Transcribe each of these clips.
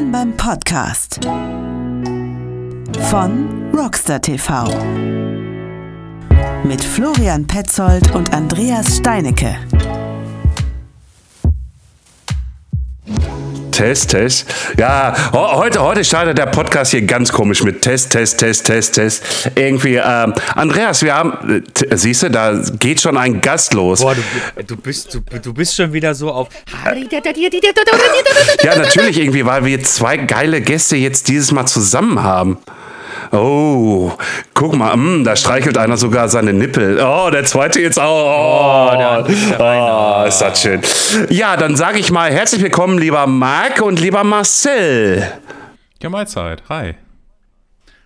Willkommen beim Podcast von Rockstar TV mit Florian Petzold und Andreas Steinecke. Test, Test. Ja, heute, heute startet der Podcast hier ganz komisch mit Test, Test, Test, Test, Test. Irgendwie, ähm, Andreas, wir haben, äh, siehst du, da geht schon ein Gast los. Boah, du, du, bist, du, du bist schon wieder so auf. Ja, natürlich irgendwie, weil wir zwei geile Gäste jetzt dieses Mal zusammen haben. Oh, guck mal, mh, da streichelt einer sogar seine Nippel. Oh, der zweite jetzt auch. Oh, der, oh, ist das schön. Ja, dann sage ich mal herzlich willkommen, lieber Marc und lieber Marcel. Ja, Mahlzeit. Hi.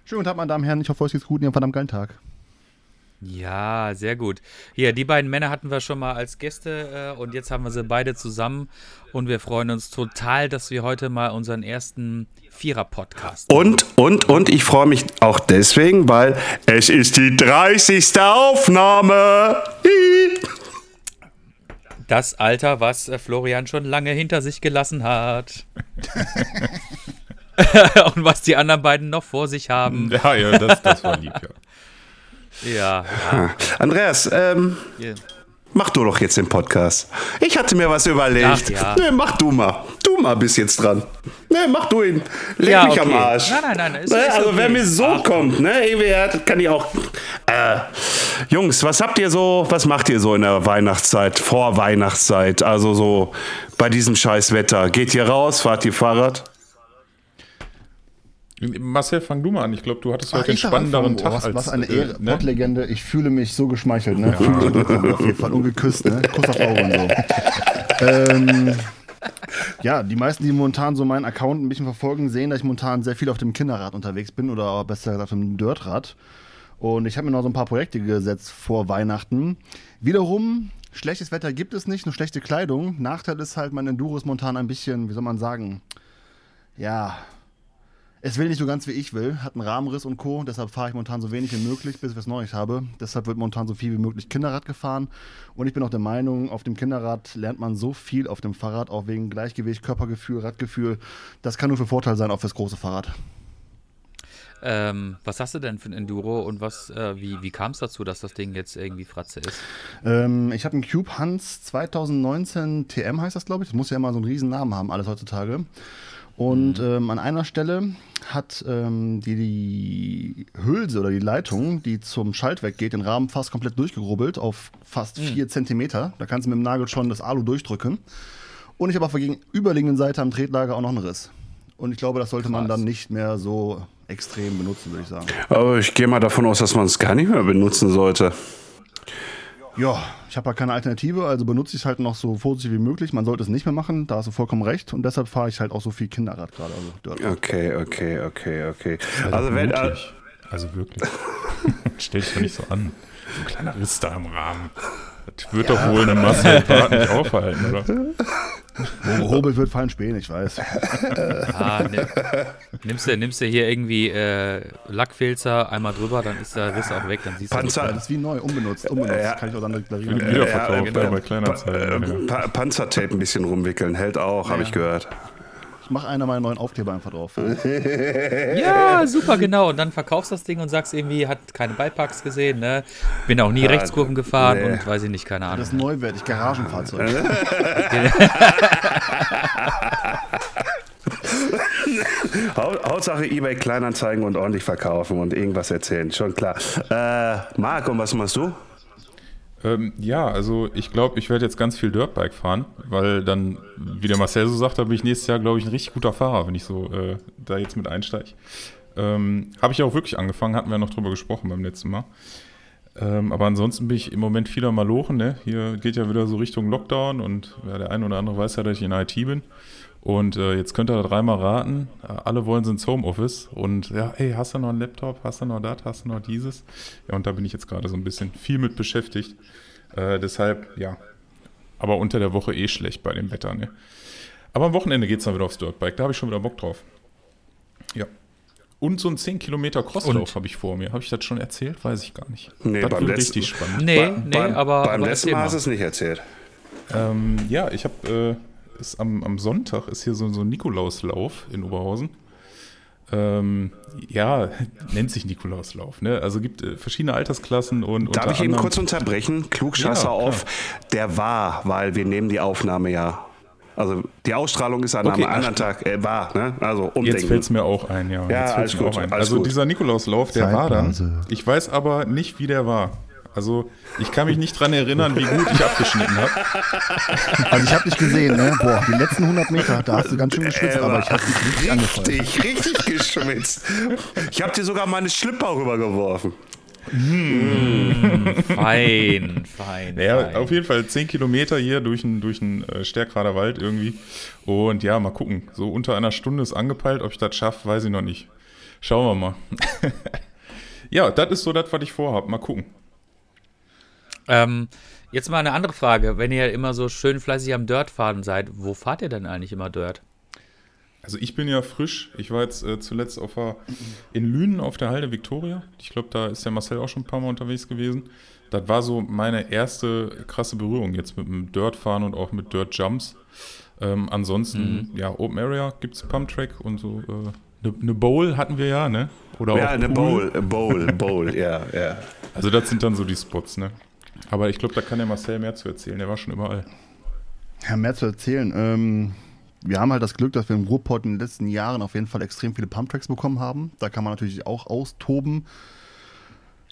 Schönen guten Tag, meine Damen und Herren. Ich hoffe, euch geht's gut und ihr habt einen verdammt geilen Tag. Ja, sehr gut. Hier, die beiden Männer hatten wir schon mal als Gäste äh, und jetzt haben wir sie beide zusammen und wir freuen uns total, dass wir heute mal unseren ersten Vierer-Podcast Und, und, und ich freue mich auch deswegen, weil es ist die 30. Aufnahme. Das Alter, was äh, Florian schon lange hinter sich gelassen hat. und was die anderen beiden noch vor sich haben. Ja, ja, das, das war lieb, ja. Ja. ja. Andreas, ähm, yeah. Mach du doch jetzt den Podcast. Ich hatte mir was überlegt. Ach, ja. Nee, mach du mal. Du mal bist jetzt dran. Nee, mach du ihn. Leg ja, mich okay. am Arsch. Nein, nein, nein. Ist, nee, ist also okay. wer mir so Ach. kommt, ne, kann ich auch. Äh, Jungs, was habt ihr so, was macht ihr so in der Weihnachtszeit, vor Weihnachtszeit? Also so bei diesem scheiß Wetter. Geht ihr raus, fahrt ihr Fahrrad? Marcel, fang du mal an. Ich glaube, du hattest heute einen spannenderen Tag. Was, als, was eine Ehre. Ne? Pottlegende. Ich fühle mich so geschmeichelt. Ne? Ja. auf jeden Fall. Und geküsst. Ne? Kuss auf Augen so. ähm, ja, die meisten, die momentan so meinen Account ein bisschen verfolgen, sehen, dass ich momentan sehr viel auf dem Kinderrad unterwegs bin oder besser gesagt auf dem Dirtrad. Und ich habe mir noch so ein paar Projekte gesetzt vor Weihnachten. Wiederum, schlechtes Wetter gibt es nicht, nur schlechte Kleidung. Nachteil ist halt, mein Enduro ist momentan ein bisschen, wie soll man sagen, ja, es will nicht so ganz wie ich will, hat einen Rahmenriss und Co. Deshalb fahre ich momentan so wenig wie möglich, bis ich was Neues habe. Deshalb wird momentan so viel wie möglich Kinderrad gefahren. Und ich bin auch der Meinung, auf dem Kinderrad lernt man so viel auf dem Fahrrad, auch wegen Gleichgewicht, Körpergefühl, Radgefühl. Das kann nur für Vorteil sein, auch fürs große Fahrrad. Ähm, was hast du denn für ein Enduro und was, äh, wie, wie kam es dazu, dass das Ding jetzt irgendwie Fratze ist? Ähm, ich habe einen Cube Hans 2019 TM heißt das, glaube ich. Das muss ja immer so einen riesen Namen haben, alles heutzutage. Und mhm. ähm, an einer Stelle hat ähm, die, die Hülse oder die Leitung, die zum Schaltwerk geht, den Rahmen fast komplett durchgerubbelt auf fast mhm. vier Zentimeter. Da kannst du mit dem Nagel schon das Alu durchdrücken. Und ich habe auf der gegenüberliegenden Seite am Tretlager auch noch einen Riss. Und ich glaube, das sollte man dann nicht mehr so extrem benutzen, würde ich sagen. Aber ich gehe mal davon aus, dass man es gar nicht mehr benutzen sollte. Ja, ich habe ja keine Alternative, also benutze ich es halt noch so vorsichtig wie möglich. Man sollte es nicht mehr machen, da hast du vollkommen recht. Und deshalb fahre ich halt auch so viel Kinderrad gerade. Also Okay, okay, okay, okay. Also, also wenn. Äh, also wirklich. Stell dich doch nicht so an. So ein kleiner Riss da im Rahmen. Das wird ja. doch wohl eine Masse nicht aufhalten, oder? Wo gehobelt wird, fallen Späne, ich weiß. Ah, nimm, nimmst, du, nimmst du hier irgendwie äh, Lackfilzer einmal drüber, dann ist der Riss auch weg, dann siehst Panzer, du das ist wie neu, unbenutzt, unbenutzt. Ja. Kann ich auch dann deklarieren. Für Wiederverkauf, ja, genau. bei Kleinanzeigen. Pa Panzertape ein bisschen rumwickeln, hält auch, ja. habe ich gehört. Ich mache einer meiner neuen Aufkleber einfach drauf. ja, super, genau. Und dann verkaufst du das Ding und sagst irgendwie, hat keine Beiparks gesehen, ne? Bin auch nie ja, Rechtskurven gefahren nee. und weiß ich nicht, keine Ahnung. Das ist neuwertig, Garagenfahrzeug. Hauptsache eBay Kleinanzeigen und ordentlich verkaufen und irgendwas erzählen, schon klar. Äh, Marc, und was machst du? Ähm, ja, also ich glaube, ich werde jetzt ganz viel Dirtbike fahren, weil dann, wie der Marcel so sagt, da bin ich nächstes Jahr, glaube ich, ein richtig guter Fahrer, wenn ich so äh, da jetzt mit einsteige. Ähm, Habe ich auch wirklich angefangen, hatten wir noch drüber gesprochen beim letzten Mal. Ähm, aber ansonsten bin ich im Moment viel am Malochen. Ne? Hier geht ja wieder so Richtung Lockdown und ja, der eine oder andere weiß ja, dass ich in IT bin. Und äh, jetzt könnt ihr da dreimal raten. Alle wollen sie ins Homeoffice. Und ja, hey, hast du noch einen Laptop? Hast du noch das? Hast du noch dieses? Ja, und da bin ich jetzt gerade so ein bisschen viel mit beschäftigt. Äh, deshalb, ja. Aber unter der Woche eh schlecht bei dem Wetter, ne? Aber am Wochenende geht es dann wieder aufs Dirtbike. Da habe ich schon wieder Bock drauf. Ja. Und so ein 10 Kilometer Crosslauf habe ich vor mir. Habe ich das schon erzählt? Weiß ich gar nicht. Nee, das beim wird richtig spannend. Nee, nee, beim, aber. Beim aber letzten Mal hast du es nicht erzählt. Ähm, ja, ich habe ist am, am Sonntag ist hier so, so ein Nikolauslauf in Oberhausen. Ähm, ja, nennt sich Nikolauslauf. Ne? Also gibt äh, verschiedene Altersklassen und. Darf ich eben kurz unterbrechen? Klugscheißer ja, auf. Der war, weil wir nehmen die Aufnahme ja. Also die Ausstrahlung ist an okay, einem anderen Tag äh, war, ne? Also umdenken. Jetzt fällt es mir auch ein, ja. ja Jetzt alles gut, auch ein. Also gut. dieser Nikolauslauf, der war dann. Ich weiß aber nicht, wie der war. Also ich kann mich nicht dran erinnern, wie gut ich abgeschnitten habe. Also ich habe dich gesehen, ne? Boah, die letzten 100 Meter, da hast du ganz schön geschwitzt, aber ich habe dich richtig angefallen. Richtig, richtig geschwitzt. Ich habe dir sogar meine Schlipper rübergeworfen. Mmh, fein, fein. Ja, fein. auf jeden Fall 10 Kilometer hier durch einen durch äh, Stärkrader Wald irgendwie. Und ja, mal gucken. So unter einer Stunde ist angepeilt. Ob ich das schaffe, weiß ich noch nicht. Schauen wir mal. ja, das ist so das, was ich vorhabe. Mal gucken. Ähm, jetzt mal eine andere Frage. Wenn ihr immer so schön fleißig am Dirt fahren seid, wo fahrt ihr denn eigentlich immer Dirt? Also ich bin ja frisch. Ich war jetzt äh, zuletzt auf der, in Lünen auf der Halde Victoria. Ich glaube, da ist der Marcel auch schon ein paar Mal unterwegs gewesen. Das war so meine erste krasse Berührung jetzt mit dem Dirt-Fahren und auch mit Dirt-Jumps. Ähm, ansonsten, mhm. ja, Open Area gibt es Pump-Track und so. Eine äh, ne, ne Bowl hatten wir ja, ne? Oder ja, eine Bowl, Bowl, Bowl, ja, ja. Also das sind dann so die Spots, ne? Aber ich glaube, da kann der Marcel mehr zu erzählen. Der war schon überall. Ja, mehr zu erzählen. Ähm, wir haben halt das Glück, dass wir im Ruhrpott in den letzten Jahren auf jeden Fall extrem viele Pumptracks bekommen haben. Da kann man natürlich auch austoben.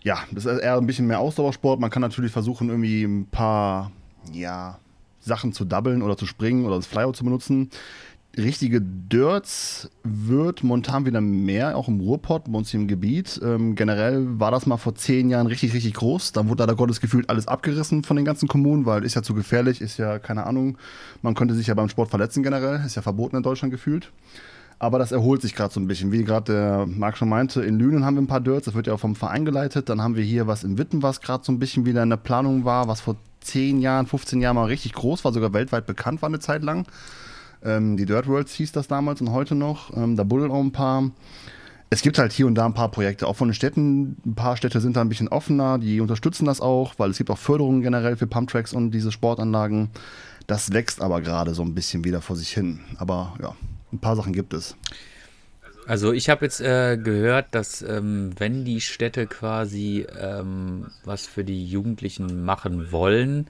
Ja, das ist eher ein bisschen mehr Ausdauersport. Man kann natürlich versuchen, irgendwie ein paar ja, Sachen zu doublen oder zu springen oder das Flyout zu benutzen richtige Dirts wird momentan wieder mehr, auch im Ruhrpott, bei uns hier im Gebiet. Ähm, generell war das mal vor zehn Jahren richtig, richtig groß. Dann wurde leider Gottes gefühlt alles abgerissen von den ganzen Kommunen, weil ist ja zu gefährlich, ist ja, keine Ahnung, man könnte sich ja beim Sport verletzen generell, ist ja verboten in Deutschland gefühlt. Aber das erholt sich gerade so ein bisschen. Wie gerade der Marc schon meinte, in Lünen haben wir ein paar Dirts, das wird ja auch vom Verein geleitet. Dann haben wir hier was in Witten, was gerade so ein bisschen wieder in der Planung war, was vor zehn Jahren, 15 Jahren mal richtig groß war, sogar weltweit bekannt war eine Zeit lang. Ähm, die Dirt Worlds hieß das damals und heute noch. Ähm, da buddeln auch ein paar. Es gibt halt hier und da ein paar Projekte, auch von den Städten. Ein paar Städte sind da ein bisschen offener, die unterstützen das auch, weil es gibt auch Förderungen generell für Pumptracks und diese Sportanlagen. Das wächst aber gerade so ein bisschen wieder vor sich hin. Aber ja, ein paar Sachen gibt es. Also ich habe jetzt äh, gehört, dass ähm, wenn die Städte quasi ähm, was für die Jugendlichen machen wollen,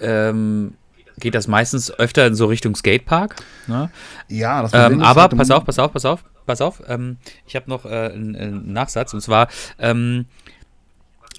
ähm, geht das meistens öfter in so Richtung Skatepark. Ne? Ja, das ähm, Aber halt pass auf, pass auf, pass auf, pass auf. Ähm, ich habe noch äh, einen, einen, Nachsatz und zwar ähm,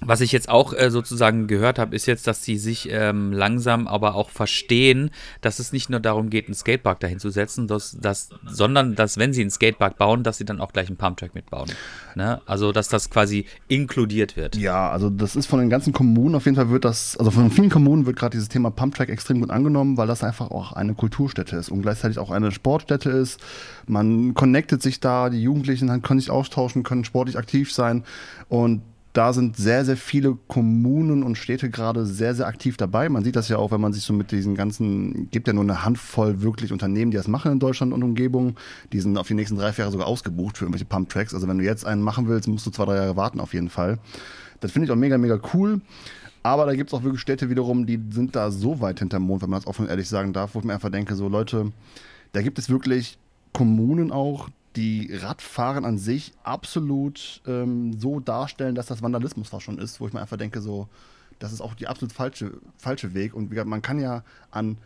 was ich jetzt auch äh, sozusagen gehört habe, ist jetzt, dass sie sich ähm, langsam aber auch verstehen, dass es nicht nur darum geht, einen Skatepark dahin zu setzen, dass, dass, sondern dass, wenn sie einen Skatepark bauen, dass sie dann auch gleich einen Pumptrack mitbauen. Ne? Also, dass das quasi inkludiert wird. Ja, also das ist von den ganzen Kommunen auf jeden Fall wird das, also von vielen Kommunen wird gerade dieses Thema Pumptrack extrem gut angenommen, weil das einfach auch eine Kulturstätte ist und gleichzeitig auch eine Sportstätte ist. Man connectet sich da, die Jugendlichen können sich austauschen, können sportlich aktiv sein und da sind sehr, sehr viele Kommunen und Städte gerade sehr, sehr aktiv dabei. Man sieht das ja auch, wenn man sich so mit diesen ganzen, gibt ja nur eine Handvoll wirklich Unternehmen, die das machen in Deutschland und Umgebung. Die sind auf die nächsten drei, vier Jahre sogar ausgebucht für irgendwelche Pump-Tracks. Also wenn du jetzt einen machen willst, musst du zwei, drei Jahre warten auf jeden Fall. Das finde ich auch mega, mega cool. Aber da gibt es auch wirklich Städte wiederum, die sind da so weit hinterm Mond, wenn man das offen und ehrlich sagen darf, wo ich mir einfach denke, so Leute, da gibt es wirklich Kommunen auch, die Radfahren an sich absolut ähm, so darstellen, dass das Vandalismus fast schon ist, wo ich mir einfach denke, so, das ist auch die absolut falsche, falsche Weg. Und man kann ja an.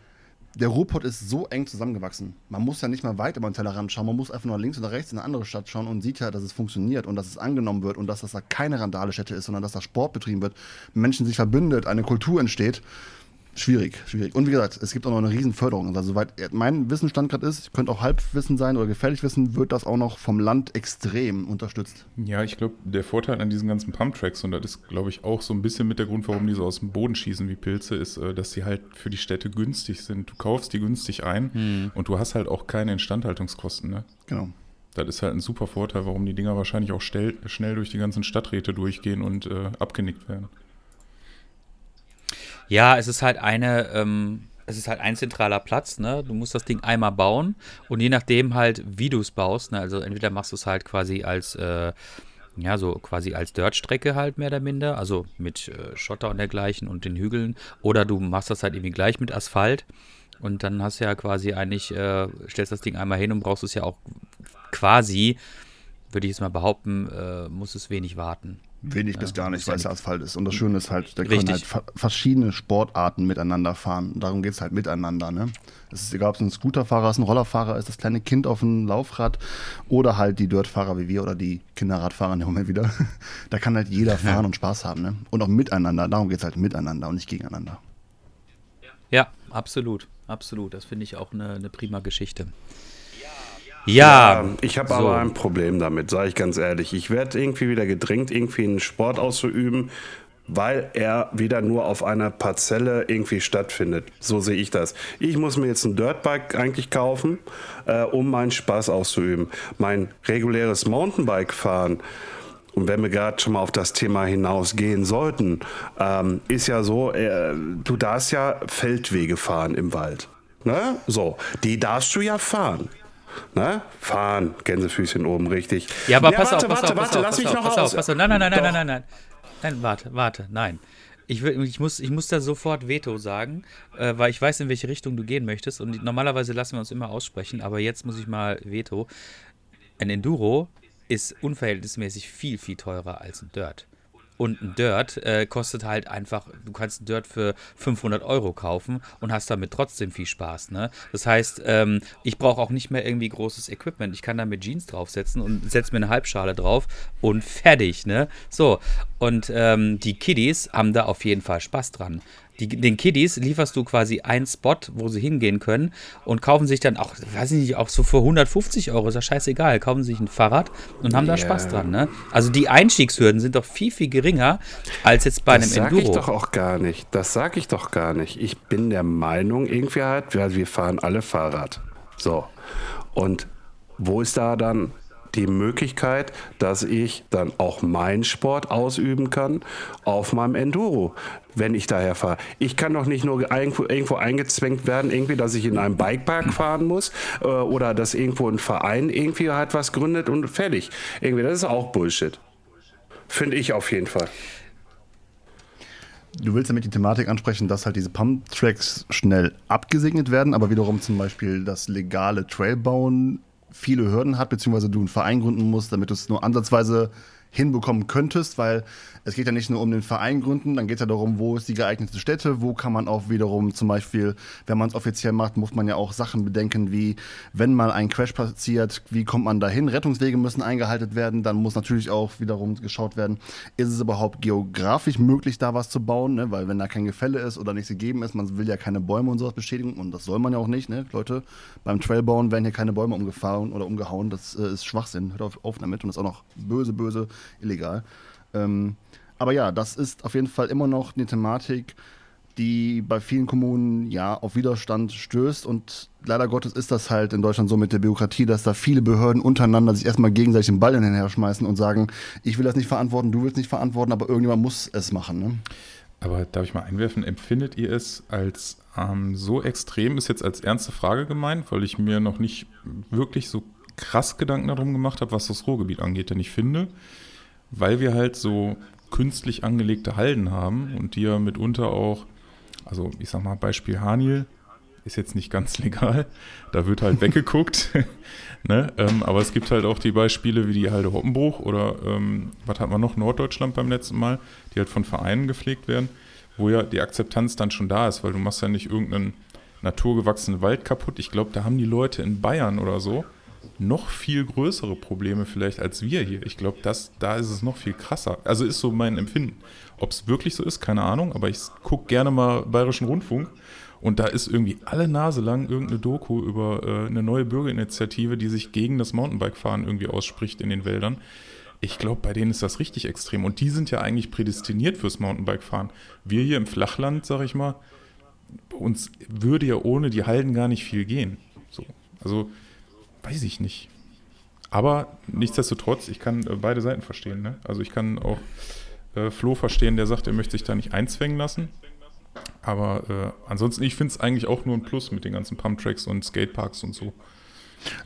Der Ruhrpott ist so eng zusammengewachsen. Man muss ja nicht mal weit über den Tellerrand schauen. Man muss einfach nur links oder rechts in eine andere Stadt schauen und sieht ja, dass es funktioniert und dass es angenommen wird und dass das da keine Randale-Stätte ist, sondern dass da Sport betrieben wird, Menschen sich verbündet, eine Kultur entsteht. Schwierig, schwierig. Und wie gesagt, es gibt auch noch eine riesen Förderung. Also, soweit mein Wissensstand gerade ist, könnte auch Halbwissen sein oder gefährlich wissen, wird das auch noch vom Land extrem unterstützt. Ja, ich glaube, der Vorteil an diesen ganzen Pumptracks, und das ist, glaube ich, auch so ein bisschen mit der Grund, warum die so aus dem Boden schießen wie Pilze, ist, äh, dass sie halt für die Städte günstig sind. Du kaufst die günstig ein hm. und du hast halt auch keine Instandhaltungskosten. Ne? Genau. Das ist halt ein super Vorteil, warum die Dinger wahrscheinlich auch schnell, schnell durch die ganzen Stadträte durchgehen und äh, abgenickt werden. Ja, es ist halt eine, ähm, es ist halt ein zentraler Platz, ne? Du musst das Ding einmal bauen und je nachdem halt, wie du es baust, ne? Also entweder machst du es halt quasi als, äh, ja, so quasi als Dirt-Strecke halt mehr oder minder, also mit äh, Schotter und dergleichen und den Hügeln. Oder du machst das halt irgendwie gleich mit Asphalt und dann hast du ja quasi eigentlich, äh, stellst das Ding einmal hin und brauchst es ja auch quasi, würde ich jetzt mal behaupten, äh, muss es wenig warten. Wenig bis gar nicht, weil es Asphalt ist. Und das Schöne ist halt, da können halt verschiedene Sportarten miteinander fahren. Darum geht es halt miteinander. Ne? Es ist egal, ob es ein Scooterfahrer ist, ein Rollerfahrer ist, das kleine Kind auf dem Laufrad oder halt die Dirtfahrer wie wir oder die Kinderradfahrer im Moment wieder. da kann halt jeder fahren und Spaß haben. Ne? Und auch miteinander. Darum geht es halt miteinander und nicht gegeneinander. Ja, absolut. Absolut. Das finde ich auch eine, eine prima Geschichte. Ja, ja ich habe so. aber ein Problem damit, sage ich ganz ehrlich. Ich werde irgendwie wieder gedrängt, irgendwie einen Sport auszuüben, weil er wieder nur auf einer Parzelle irgendwie stattfindet. So sehe ich das. Ich muss mir jetzt ein Dirtbike eigentlich kaufen, äh, um meinen Spaß auszuüben. Mein reguläres Mountainbike fahren, und wenn wir gerade schon mal auf das Thema hinausgehen sollten, ähm, ist ja so, äh, du darfst ja Feldwege fahren im Wald. Ne? So, die darfst du ja fahren. Ne? Fahren, Gänsefüßchen oben, richtig. Ja, aber ja, pass warte, auf, pass warte, auf, warte, pass lass auf, mich noch pass. Auf, pass auf. Nein, nein, nein, nein, nein, nein, nein. Nein, warte, warte, nein. Ich, will, ich, muss, ich muss da sofort Veto sagen, äh, weil ich weiß, in welche Richtung du gehen möchtest. Und normalerweise lassen wir uns immer aussprechen, aber jetzt muss ich mal Veto. Ein Enduro ist unverhältnismäßig viel, viel teurer als ein Dirt. Und ein Dirt äh, kostet halt einfach, du kannst ein Dirt für 500 Euro kaufen und hast damit trotzdem viel Spaß. Ne? Das heißt, ähm, ich brauche auch nicht mehr irgendwie großes Equipment. Ich kann da mit Jeans draufsetzen und setze mir eine Halbschale drauf und fertig. Ne? So, und ähm, die Kiddies haben da auf jeden Fall Spaß dran. Die, den Kiddies lieferst du quasi einen Spot, wo sie hingehen können und kaufen sich dann auch, weiß ich nicht, auch so für 150 Euro, ist ja scheißegal, kaufen sich ein Fahrrad und haben yeah. da Spaß dran. Ne? Also die Einstiegshürden sind doch viel, viel geringer als jetzt bei das einem Enduro. Das sage ich doch auch gar nicht. Das sage ich doch gar nicht. Ich bin der Meinung, irgendwie halt, wir, wir fahren alle Fahrrad. So. Und wo ist da dann die Möglichkeit, dass ich dann auch meinen Sport ausüben kann auf meinem Enduro, wenn ich daher fahre. Ich kann doch nicht nur irgendwo, irgendwo eingezwängt werden, irgendwie, dass ich in einem Bikepark fahren muss äh, oder dass irgendwo ein Verein irgendwie halt was gründet und fertig. Irgendwie, das ist auch Bullshit. Finde ich auf jeden Fall. Du willst damit die Thematik ansprechen, dass halt diese Pump-Tracks schnell abgesegnet werden, aber wiederum zum Beispiel das legale Trailbauen viele Hürden hat, beziehungsweise du einen Verein gründen musst, damit du es nur ansatzweise hinbekommen könntest, weil es geht ja nicht nur um den Verein gründen, dann geht es ja darum, wo ist die geeignete Stätte, wo kann man auch wiederum zum Beispiel, wenn man es offiziell macht, muss man ja auch Sachen bedenken, wie wenn mal ein Crash passiert, wie kommt man dahin? Rettungswege müssen eingehalten werden, dann muss natürlich auch wiederum geschaut werden, ist es überhaupt geografisch möglich, da was zu bauen, ne? weil wenn da kein Gefälle ist oder nichts gegeben ist, man will ja keine Bäume und sowas beschädigen und das soll man ja auch nicht, ne? Leute, beim Trailbauen werden hier keine Bäume umgefahren oder umgehauen, das äh, ist Schwachsinn, hört auf, auf damit und ist auch noch böse, böse illegal. Ähm, aber ja, das ist auf jeden Fall immer noch eine Thematik, die bei vielen Kommunen ja auf Widerstand stößt. Und leider Gottes ist das halt in Deutschland so mit der Bürokratie, dass da viele Behörden untereinander sich erstmal gegenseitig den Ball hinterher schmeißen und sagen, ich will das nicht verantworten, du willst nicht verantworten, aber irgendjemand muss es machen. Ne? Aber darf ich mal einwerfen, empfindet ihr es als ähm, so extrem, ist jetzt als ernste Frage gemeint, weil ich mir noch nicht wirklich so krass Gedanken darum gemacht habe, was das Ruhrgebiet angeht. Denn ich finde, weil wir halt so künstlich angelegte Halden haben und die ja mitunter auch, also ich sag mal Beispiel Hanil, ist jetzt nicht ganz legal, da wird halt weggeguckt. ne? Ähm, aber es gibt halt auch die Beispiele wie die Halde Hoppenbruch oder ähm, was hat man noch, Norddeutschland beim letzten Mal, die halt von Vereinen gepflegt werden, wo ja die Akzeptanz dann schon da ist, weil du machst ja nicht irgendeinen naturgewachsenen Wald kaputt. Ich glaube, da haben die Leute in Bayern oder so noch viel größere Probleme vielleicht als wir hier. Ich glaube, da ist es noch viel krasser. Also ist so mein Empfinden. Ob es wirklich so ist, keine Ahnung, aber ich gucke gerne mal Bayerischen Rundfunk und da ist irgendwie alle Nase lang irgendeine Doku über äh, eine neue Bürgerinitiative, die sich gegen das Mountainbike-Fahren irgendwie ausspricht in den Wäldern. Ich glaube, bei denen ist das richtig extrem. Und die sind ja eigentlich prädestiniert fürs Mountainbike-Fahren. Wir hier im Flachland, sag ich mal, uns würde ja ohne die Halden gar nicht viel gehen. So. Also Weiß ich nicht. Aber nichtsdestotrotz, ich kann äh, beide Seiten verstehen. Ne? Also ich kann auch äh, Flo verstehen, der sagt, er möchte sich da nicht einzwängen lassen. Aber äh, ansonsten, ich finde es eigentlich auch nur ein Plus mit den ganzen Pumptracks und Skateparks und so.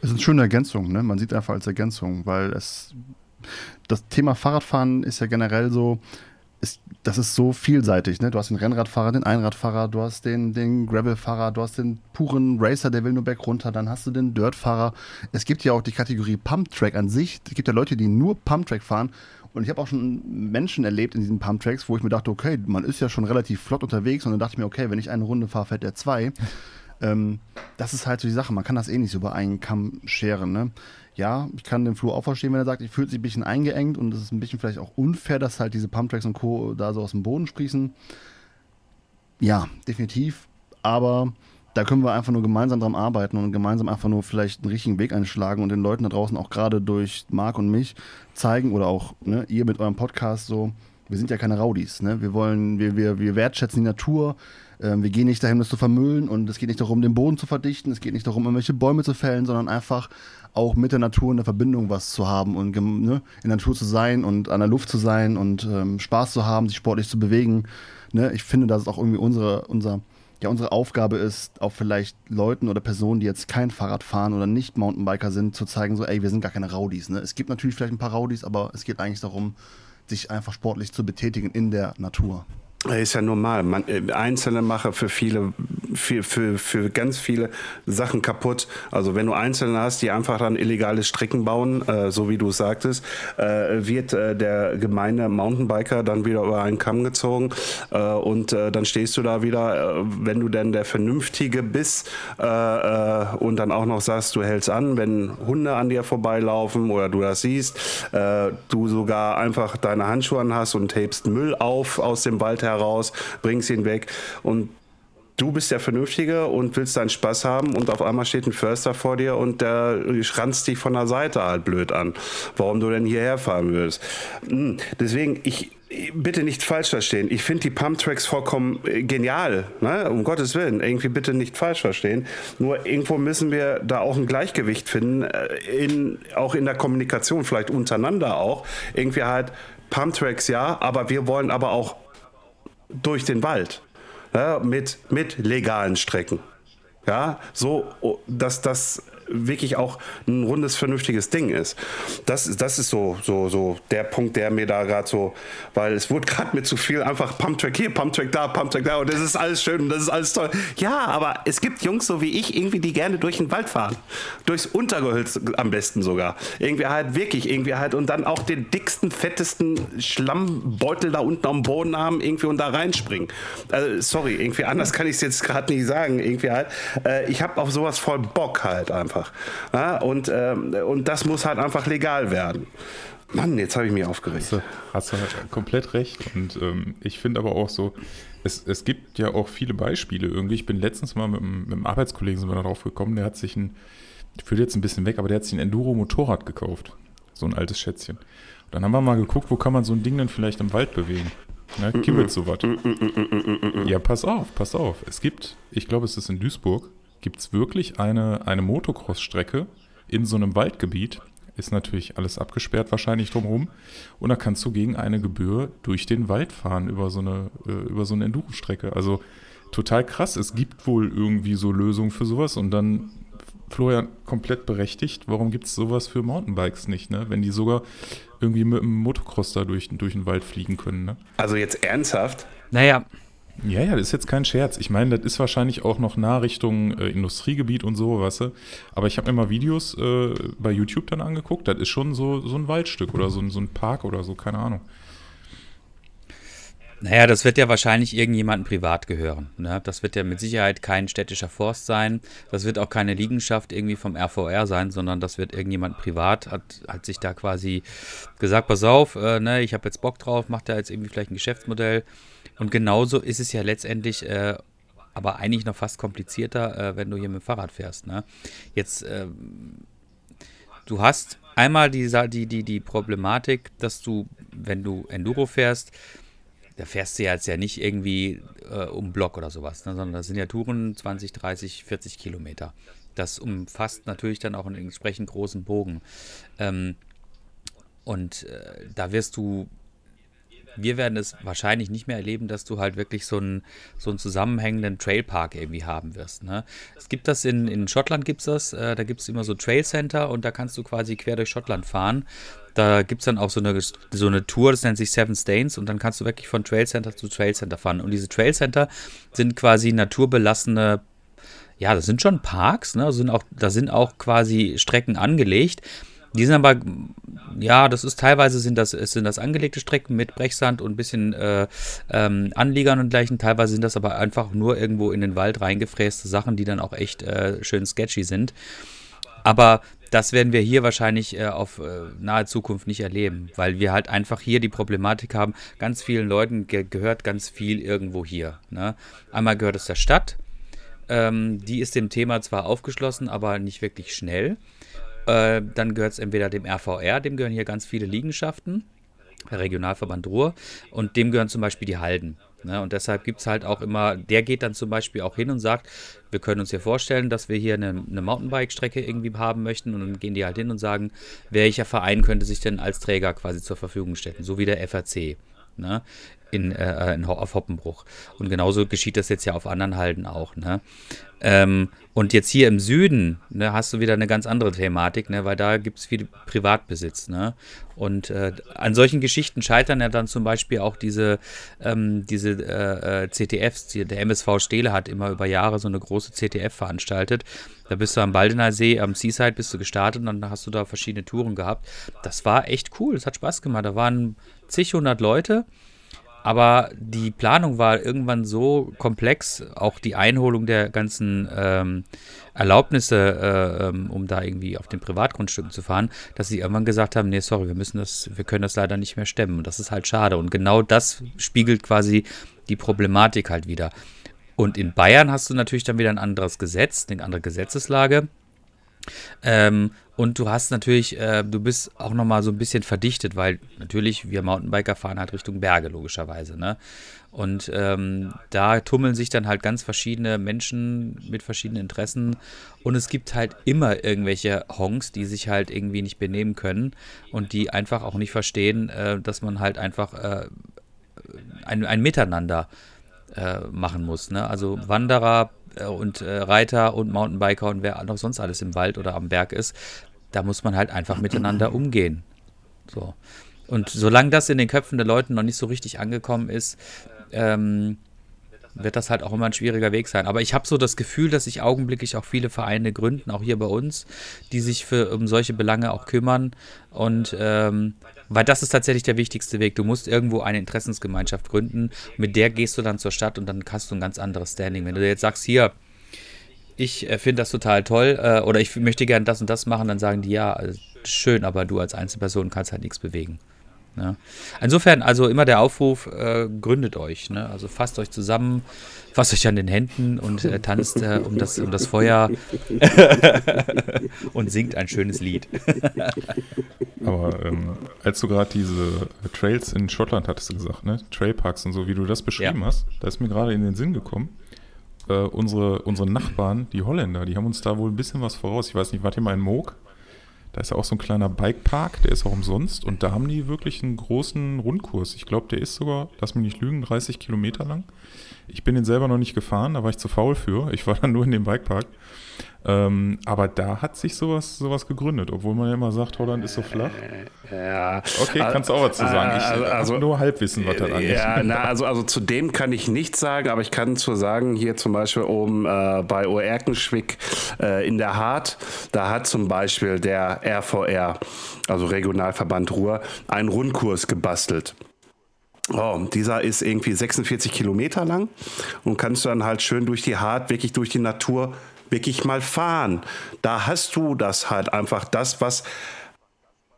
Es ist eine schöne Ergänzung, ne? Man sieht einfach als Ergänzung, weil es Das Thema Fahrradfahren ist ja generell so, ist, das ist so vielseitig. Ne? Du hast den Rennradfahrer, den Einradfahrer, du hast den, den Gravelfahrer, du hast den puren Racer, der will nur bergunter, dann hast du den Dirtfahrer. Es gibt ja auch die Kategorie Pumptrack an sich. Es gibt ja Leute, die nur Pumptrack fahren. Und ich habe auch schon Menschen erlebt in diesen Pumptracks, wo ich mir dachte, okay, man ist ja schon relativ flott unterwegs. Und dann dachte ich mir, okay, wenn ich eine Runde fahre, fährt der zwei. Ähm, das ist halt so die Sache. Man kann das eh nicht so über einen Kamm scheren. Ne? Ja, ich kann den Flo auch verstehen, wenn er sagt, ich fühle sich ein bisschen eingeengt und es ist ein bisschen vielleicht auch unfair, dass halt diese Pumptracks und Co. da so aus dem Boden sprießen. Ja, definitiv. Aber da können wir einfach nur gemeinsam dran arbeiten und gemeinsam einfach nur vielleicht einen richtigen Weg einschlagen und den Leuten da draußen auch gerade durch Marc und mich zeigen oder auch ne, ihr mit eurem Podcast so, wir sind ja keine Raudis. Ne? Wir wollen, wir, wir, wir wertschätzen die Natur. Ähm, wir gehen nicht dahin, das zu vermüllen und es geht nicht darum, den Boden zu verdichten. Es geht nicht darum, irgendwelche Bäume zu fällen, sondern einfach auch mit der Natur in der Verbindung was zu haben und ne, in der Natur zu sein und an der Luft zu sein und ähm, Spaß zu haben, sich sportlich zu bewegen. Ne? Ich finde, dass es auch irgendwie unsere, unser, ja, unsere Aufgabe ist, auch vielleicht Leuten oder Personen, die jetzt kein Fahrrad fahren oder nicht Mountainbiker sind, zu zeigen, so, ey, wir sind gar keine Raudis. Ne? Es gibt natürlich vielleicht ein paar Raudis, aber es geht eigentlich darum, sich einfach sportlich zu betätigen in der Natur. Ist ja normal. Man, äh, Einzelne machen für viele, für, für, für ganz viele Sachen kaputt. Also wenn du Einzelne hast, die einfach dann illegale Strecken bauen, äh, so wie du sagtest, äh, wird äh, der gemeine Mountainbiker dann wieder über einen Kamm gezogen äh, und äh, dann stehst du da wieder, wenn du denn der Vernünftige bist und dann auch noch sagst, du hältst an, wenn Hunde an dir vorbeilaufen oder du das siehst, du sogar einfach deine Handschuhe an hast und hebst Müll auf aus dem Wald heraus heraus, bringst ihn weg und du bist der Vernünftige und willst deinen Spaß haben und auf einmal steht ein Förster vor dir und der schranzt dich von der Seite halt blöd an, warum du denn hierher fahren würdest. Hm, deswegen, ich, bitte nicht falsch verstehen. Ich finde die Pump-Tracks vollkommen äh, genial. Ne? Um Gottes Willen. Irgendwie bitte nicht falsch verstehen. Nur irgendwo müssen wir da auch ein Gleichgewicht finden. Äh, in, auch in der Kommunikation, vielleicht untereinander auch. Irgendwie halt Pump-Tracks ja, aber wir wollen aber auch durch den Wald ja, mit, mit legalen Strecken. Ja, so, oh, dass das wirklich auch ein rundes, vernünftiges Ding ist. Das, das ist so, so, so der Punkt, der mir da gerade so, weil es wurde gerade mit zu viel einfach Pumptrack hier, Pumptrack da, Pumptrack da und das ist alles schön und das ist alles toll. Ja, aber es gibt Jungs so wie ich irgendwie, die gerne durch den Wald fahren. Durchs Untergehölz am besten sogar. Irgendwie halt wirklich, irgendwie halt und dann auch den dicksten, fettesten Schlammbeutel da unten am Boden haben irgendwie und da reinspringen. Also, sorry, irgendwie anders kann ich es jetzt gerade nicht sagen. Irgendwie halt. Äh, ich habe auf sowas voll Bock halt einfach einfach. Ja, und, ähm, und das muss halt einfach legal werden. Mann, jetzt habe ich mich aufgeregt. Hast du, halt komplett recht. Und ähm, ich finde aber auch so, es, es gibt ja auch viele Beispiele irgendwie. Ich bin letztens mal mit, mit einem Arbeitskollegen sind wir darauf gekommen, der hat sich ein, ich fühle jetzt ein bisschen weg, aber der hat sich ein Enduro-Motorrad gekauft. So ein altes Schätzchen. Und dann haben wir mal geguckt, wo kann man so ein Ding dann vielleicht im Wald bewegen. Ne, kibbelt sowas. Ja, pass auf, pass auf. Es gibt, ich glaube, es ist in Duisburg, gibt es wirklich eine, eine Motocross-Strecke in so einem Waldgebiet. Ist natürlich alles abgesperrt wahrscheinlich drumherum. Und da kannst du gegen eine Gebühr durch den Wald fahren über so eine, äh, über so eine Enduro-Strecke. Also total krass. Es gibt wohl irgendwie so Lösungen für sowas und dann Florian komplett berechtigt. Warum gibt es sowas für Mountainbikes nicht, ne? Wenn die sogar irgendwie mit einem Motocross da durch, durch den Wald fliegen können, ne? Also jetzt ernsthaft? Naja, ja, ja, das ist jetzt kein Scherz. Ich meine, das ist wahrscheinlich auch noch nah Richtung äh, Industriegebiet und so, weißt du. Aber ich habe mir mal Videos äh, bei YouTube dann angeguckt. Das ist schon so, so ein Waldstück oder so, so ein Park oder so, keine Ahnung. Naja, das wird ja wahrscheinlich irgendjemandem privat gehören. Ne? Das wird ja mit Sicherheit kein städtischer Forst sein. Das wird auch keine Liegenschaft irgendwie vom RVR sein, sondern das wird irgendjemand privat, hat, hat sich da quasi gesagt, pass auf, äh, ne, ich habe jetzt Bock drauf, macht da jetzt irgendwie vielleicht ein Geschäftsmodell und genauso ist es ja letztendlich, äh, aber eigentlich noch fast komplizierter, äh, wenn du hier mit dem Fahrrad fährst. Ne? Jetzt, äh, du hast einmal die, die, die, die Problematik, dass du, wenn du Enduro fährst, da fährst du jetzt ja nicht irgendwie äh, um Block oder sowas, ne? sondern das sind ja Touren 20, 30, 40 Kilometer. Das umfasst natürlich dann auch einen entsprechend großen Bogen. Ähm, und äh, da wirst du wir werden es wahrscheinlich nicht mehr erleben, dass du halt wirklich so einen, so einen zusammenhängenden Trailpark irgendwie haben wirst. Ne? Es gibt das in, in Schottland, gibt es das, äh, da gibt es immer so Trail Center und da kannst du quasi quer durch Schottland fahren. Da gibt es dann auch so eine, so eine Tour, das nennt sich Seven Stains und dann kannst du wirklich von Trail Center zu Trail Center fahren. Und diese Trail Center sind quasi naturbelassene ja, das sind schon Parks, ne? sind auch, da sind auch quasi Strecken angelegt. Die sind aber, ja, das ist teilweise sind das, sind das angelegte Strecken mit Brechsand und ein bisschen äh, ähm, Anliegern und gleichen. Teilweise sind das aber einfach nur irgendwo in den Wald reingefräste Sachen, die dann auch echt äh, schön sketchy sind. Aber das werden wir hier wahrscheinlich äh, auf äh, nahe Zukunft nicht erleben, weil wir halt einfach hier die Problematik haben, ganz vielen Leuten ge gehört ganz viel irgendwo hier. Ne? Einmal gehört es der Stadt, ähm, die ist dem Thema zwar aufgeschlossen, aber nicht wirklich schnell. Äh, dann gehört es entweder dem RVR, dem gehören hier ganz viele Liegenschaften, der Regionalverband Ruhr, und dem gehören zum Beispiel die Halden. Ne? Und deshalb gibt es halt auch immer, der geht dann zum Beispiel auch hin und sagt, wir können uns hier vorstellen, dass wir hier eine, eine Mountainbike-Strecke irgendwie haben möchten und dann gehen die halt hin und sagen, welcher Verein könnte sich denn als Träger quasi zur Verfügung stellen, so wie der FRC. Ne? In, äh, in, auf Hoppenbruch. Und genauso geschieht das jetzt ja auf anderen Halden auch. Ne? Ähm, und jetzt hier im Süden ne, hast du wieder eine ganz andere Thematik, ne, weil da gibt es viel Privatbesitz. Ne? Und äh, an solchen Geschichten scheitern ja dann zum Beispiel auch diese, ähm, diese äh, äh CTFs. Der MSV Stele hat immer über Jahre so eine große CTF veranstaltet. Da bist du am Baldener See, am Seaside bist du gestartet und dann hast du da verschiedene Touren gehabt. Das war echt cool, das hat Spaß gemacht. Da waren zig hundert Leute aber die Planung war irgendwann so komplex, auch die Einholung der ganzen ähm, Erlaubnisse, äh, ähm, um da irgendwie auf den Privatgrundstücken zu fahren, dass sie irgendwann gesagt haben, nee, sorry, wir müssen das, wir können das leider nicht mehr stemmen. Und das ist halt schade. Und genau das spiegelt quasi die Problematik halt wieder. Und in Bayern hast du natürlich dann wieder ein anderes Gesetz, eine andere Gesetzeslage. Ähm, und du hast natürlich, äh, du bist auch nochmal so ein bisschen verdichtet, weil natürlich wir Mountainbiker fahren halt Richtung Berge, logischerweise. Ne? Und ähm, da tummeln sich dann halt ganz verschiedene Menschen mit verschiedenen Interessen. Und es gibt halt immer irgendwelche Honks, die sich halt irgendwie nicht benehmen können und die einfach auch nicht verstehen, äh, dass man halt einfach äh, ein, ein Miteinander äh, machen muss. Ne? Also Wanderer äh, und äh, Reiter und Mountainbiker und wer noch sonst alles im Wald oder am Berg ist, da muss man halt einfach miteinander umgehen. So. Und solange das in den Köpfen der Leute noch nicht so richtig angekommen ist, ähm, wird das halt auch immer ein schwieriger Weg sein. Aber ich habe so das Gefühl, dass sich augenblicklich auch viele Vereine gründen, auch hier bei uns, die sich für um solche Belange auch kümmern. Und ähm, weil das ist tatsächlich der wichtigste Weg. Du musst irgendwo eine Interessensgemeinschaft gründen, mit der gehst du dann zur Stadt und dann hast du ein ganz anderes Standing. Wenn du jetzt sagst, hier, ich äh, finde das total toll äh, oder ich möchte gerne das und das machen, dann sagen die ja, äh, schön, aber du als Einzelperson kannst halt nichts bewegen. Ne? Insofern, also immer der Aufruf, äh, gründet euch. Ne? Also fasst euch zusammen, fasst euch an den Händen und äh, tanzt äh, um, das, um das Feuer und singt ein schönes Lied. Aber ähm, als du gerade diese Trails in Schottland hattest du gesagt, ne? Trailparks und so, wie du das beschrieben ja. hast, da ist mir gerade in den Sinn gekommen. Äh, unsere, unsere Nachbarn, die Holländer, die haben uns da wohl ein bisschen was voraus. Ich weiß nicht, wart ihr mal in Moog? Da ist ja auch so ein kleiner Bikepark, der ist auch umsonst und da haben die wirklich einen großen Rundkurs. Ich glaube, der ist sogar, lass mich nicht lügen, 30 Kilometer lang. Ich bin den selber noch nicht gefahren, da war ich zu faul für. Ich war dann nur in dem Bikepark. Ähm, aber da hat sich sowas, sowas gegründet, obwohl man ja immer sagt, Holland ist so flach. Ja. Okay, kannst du auch was zu sagen. Ich also, also nur Halbwissen, was da angeht. Ja, na, also, also zu dem kann ich nichts sagen, aber ich kann zu sagen, hier zum Beispiel oben äh, bei Oerkenschwick äh, in der Hart, da hat zum Beispiel der RVR, also Regionalverband Ruhr, einen Rundkurs gebastelt. Oh, dieser ist irgendwie 46 Kilometer lang und kannst dann halt schön durch die Hart, wirklich durch die Natur wirklich mal fahren. Da hast du das halt einfach, das, was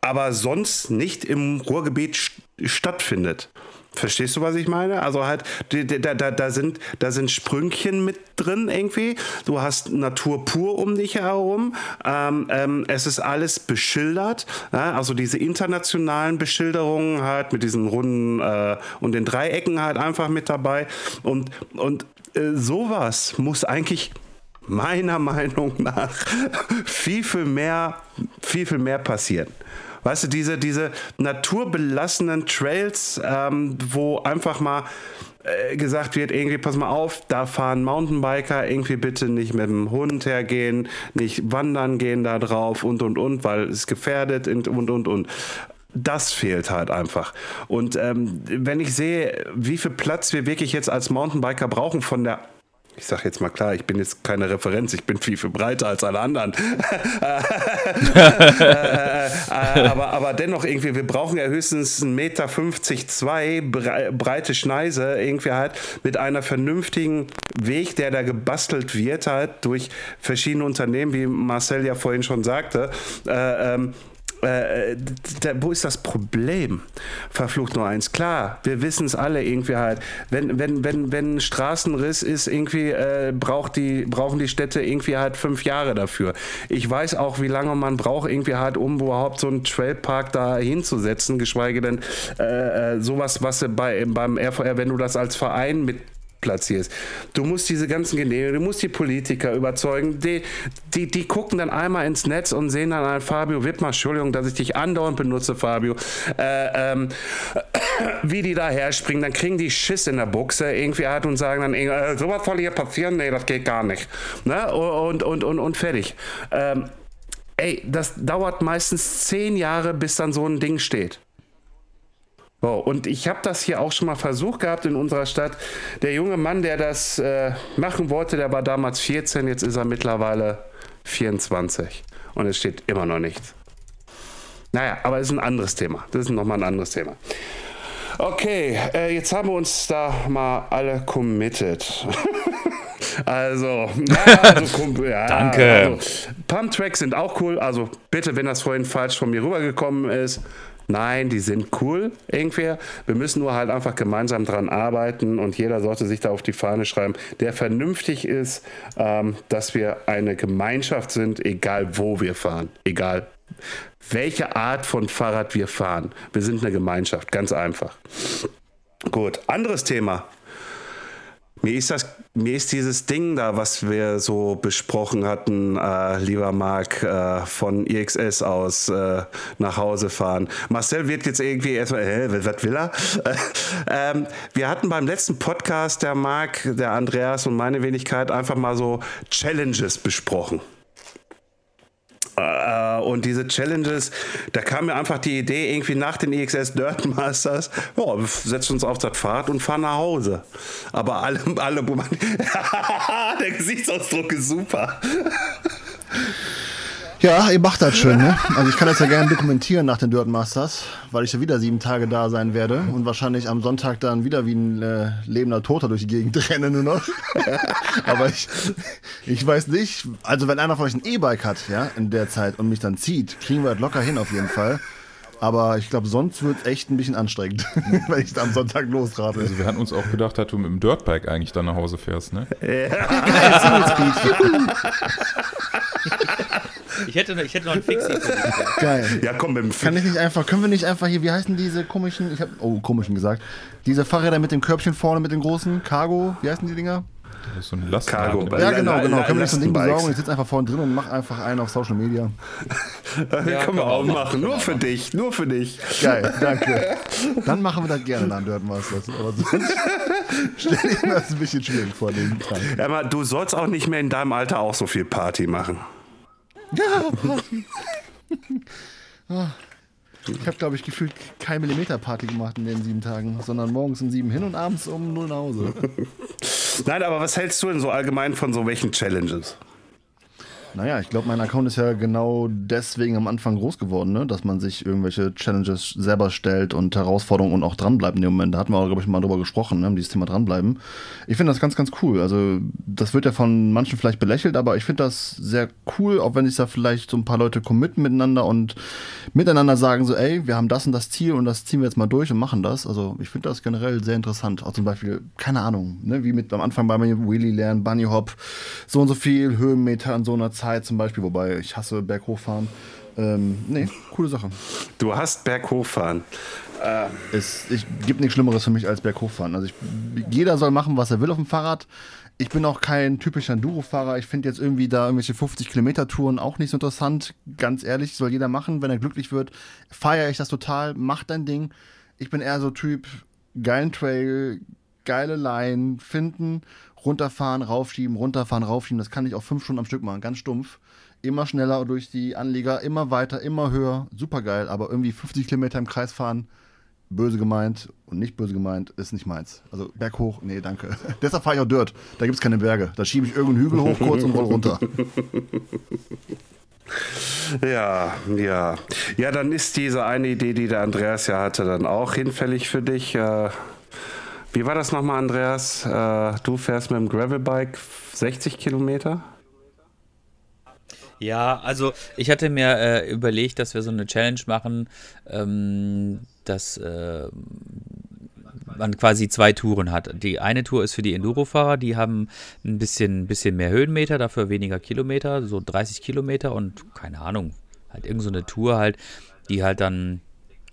aber sonst nicht im Ruhrgebiet stattfindet. Verstehst du, was ich meine? Also halt, da, da, da, sind, da sind Sprüngchen mit drin irgendwie. Du hast Natur pur um dich herum. Ähm, ähm, es ist alles beschildert. Ja? Also diese internationalen Beschilderungen halt mit diesen runden äh, und den Dreiecken halt einfach mit dabei. Und, und äh, sowas muss eigentlich meiner Meinung nach viel, viel mehr, viel, viel mehr passieren. Weißt du, diese, diese naturbelassenen Trails, ähm, wo einfach mal äh, gesagt wird, irgendwie, pass mal auf, da fahren Mountainbiker, irgendwie bitte nicht mit dem Hund hergehen, nicht wandern gehen da drauf und und und, weil es gefährdet und und und. und das fehlt halt einfach. Und ähm, wenn ich sehe, wie viel Platz wir wirklich jetzt als Mountainbiker brauchen von der ich sage jetzt mal klar, ich bin jetzt keine Referenz, ich bin viel, viel breiter als alle anderen. aber, aber dennoch irgendwie, wir brauchen ja höchstens 1,50 Meter, 2 breite Schneise, irgendwie halt mit einer vernünftigen Weg, der da gebastelt wird, halt durch verschiedene Unternehmen, wie Marcel ja vorhin schon sagte. Äh, ähm, äh, da, wo ist das Problem? Verflucht nur eins. Klar, wir wissen es alle irgendwie halt. Wenn, wenn, wenn, wenn Straßenriss ist, irgendwie äh, braucht die, brauchen die Städte irgendwie halt fünf Jahre dafür. Ich weiß auch, wie lange man braucht, irgendwie halt, um überhaupt so einen Trailpark da hinzusetzen, geschweige denn äh, äh sowas, was bei, beim RVR, wenn du das als Verein mit platzierst. Du musst diese ganzen Genehmigungen, du musst die Politiker überzeugen. Die, die, die gucken dann einmal ins Netz und sehen dann an Fabio Wittmer, Entschuldigung, dass ich dich andauernd benutze, Fabio, äh, ähm, wie die da herspringen, dann kriegen die Schiss in der Buchse irgendwie halt und sagen dann, äh, sowas soll hier passieren? Nee, das geht gar nicht. Ne? Und, und, und, und fertig. Ähm, ey, das dauert meistens zehn Jahre, bis dann so ein Ding steht. So, und ich habe das hier auch schon mal versucht gehabt in unserer Stadt. Der junge Mann, der das äh, machen wollte, der war damals 14, jetzt ist er mittlerweile 24. Und es steht immer noch nichts. Naja, aber es ist ein anderes Thema. Das ist nochmal ein anderes Thema. Okay, äh, jetzt haben wir uns da mal alle committed. Also, ja, also, ja, Danke. Also, Pump-Tracks sind auch cool. Also bitte, wenn das vorhin falsch von mir rübergekommen ist, Nein, die sind cool irgendwie. Wir müssen nur halt einfach gemeinsam dran arbeiten und jeder sollte sich da auf die Fahne schreiben, der vernünftig ist, ähm, dass wir eine Gemeinschaft sind, egal wo wir fahren, egal welche Art von Fahrrad wir fahren. Wir sind eine Gemeinschaft, ganz einfach. Gut, anderes Thema. Mir ist, das, mir ist dieses Ding da, was wir so besprochen hatten, äh, lieber Marc, äh, von IXS aus äh, nach Hause fahren. Marcel wird jetzt irgendwie erstmal, hä, was will er? ähm, wir hatten beim letzten Podcast, der Marc, der Andreas und meine Wenigkeit, einfach mal so Challenges besprochen. Äh, und diese Challenges, da kam mir einfach die Idee, irgendwie nach den EXS Dirt Masters, ja, wir setzen uns auf das Fahrrad und fahren nach Hause. Aber alle, alle, der Gesichtsausdruck ist super. Ja, ihr macht das schön, ne? Also ich kann das ja gerne dokumentieren nach den Dirt Masters, weil ich ja wieder sieben Tage da sein werde und wahrscheinlich am Sonntag dann wieder wie ein äh, lebender Toter durch die Gegend renne nur noch. Aber ich, ich weiß nicht, also wenn einer von euch ein E-Bike hat, ja, in der Zeit und mich dann zieht, kriegen wir das locker hin auf jeden Fall. Aber ich glaube, sonst wird es echt ein bisschen anstrengend, wenn ich da am Sonntag losrate. Also wir hatten uns auch gedacht, dass du mit dem Dirtbike eigentlich dann nach Hause fährst, ne? Ja. Ich, hätte, ich hätte noch einen Fixie. Geil. Ja, komm mit dem Kann ich nicht einfach, können wir nicht einfach hier, wie heißen diese komischen, ich habe, oh, komischen gesagt, diese Fahrräder mit dem Körbchen vorne, mit den großen Cargo, wie heißen die Dinger? Das ist so ein Lastwagen. Cargo. Ja, genau, genau. Können wir nicht so ein Ding besorgen? Ich sitze einfach vorne drin und mache einfach einen auf Social Media. ja, können wir auch machen. Nur für dich. Nur für dich. Geil, danke. Dann machen wir das gerne dann, Dirt Masters. Aber sonst stelle ich mir das ein bisschen schwierig vor. Den ja, aber du sollst auch nicht mehr in deinem Alter auch so viel Party machen. Ja, Party. oh. Ich habe, glaube ich, gefühlt kein Millimeter Party gemacht in den sieben Tagen, sondern morgens um sieben hin und abends um null nach Hause. Nein, aber was hältst du denn so allgemein von so welchen Challenges? Naja, ich glaube, mein Account ist ja genau deswegen am Anfang groß geworden, ne? dass man sich irgendwelche Challenges selber stellt und Herausforderungen und auch dranbleibt in dem Moment. Da hatten wir auch, glaube ich, mal drüber gesprochen, ne? dieses Thema dranbleiben. Ich finde das ganz, ganz cool. Also, das wird ja von manchen vielleicht belächelt, aber ich finde das sehr cool, auch wenn sich da vielleicht so ein paar Leute committen miteinander und miteinander sagen so, ey, wir haben das und das Ziel und das ziehen wir jetzt mal durch und machen das. Also, ich finde das generell sehr interessant. Auch zum Beispiel, keine Ahnung, ne? wie mit am Anfang bei mir Wheelie lernen, Bunny Hop, so und so viel Höhenmeter an so einer Zeit zum Beispiel, wobei ich hasse Berghochfahren. Ähm, nee, coole Sache. Du hast Berghochfahren. Ähm. Es ich, gibt nichts Schlimmeres für mich als Berghochfahren. Also ich, jeder soll machen, was er will auf dem Fahrrad. Ich bin auch kein typischer Enduro-Fahrer. Ich finde jetzt irgendwie da irgendwelche 50 Kilometer Touren auch nicht so interessant. Ganz ehrlich, soll jeder machen, wenn er glücklich wird. Feiere ich das total, mach dein Ding. Ich bin eher so Typ geilen Trail, geile Line finden, runterfahren, raufschieben, runterfahren, raufschieben. Das kann ich auch fünf Stunden am Stück machen, ganz stumpf. Immer schneller durch die Anlieger, immer weiter, immer höher. Super geil, aber irgendwie 50 Kilometer im Kreis fahren, böse gemeint und nicht böse gemeint, ist nicht meins. Also Berg hoch, nee, danke. Deshalb fahre ich auch Dirt. Da gibt es keine Berge. Da schiebe ich irgendeinen Hügel hoch kurz und roll runter. Ja, ja. Ja, dann ist diese eine Idee, die der Andreas ja hatte, dann auch hinfällig für dich. Äh, wie war das nochmal, Andreas? Äh, du fährst mit dem Gravelbike 60 Kilometer? Ja, also ich hatte mir äh, überlegt, dass wir so eine Challenge machen, ähm, dass äh, man quasi zwei Touren hat. Die eine Tour ist für die Enduro-Fahrer, die haben ein bisschen, bisschen mehr Höhenmeter, dafür weniger Kilometer, so 30 Kilometer und keine Ahnung, halt irgendeine so Tour halt, die halt dann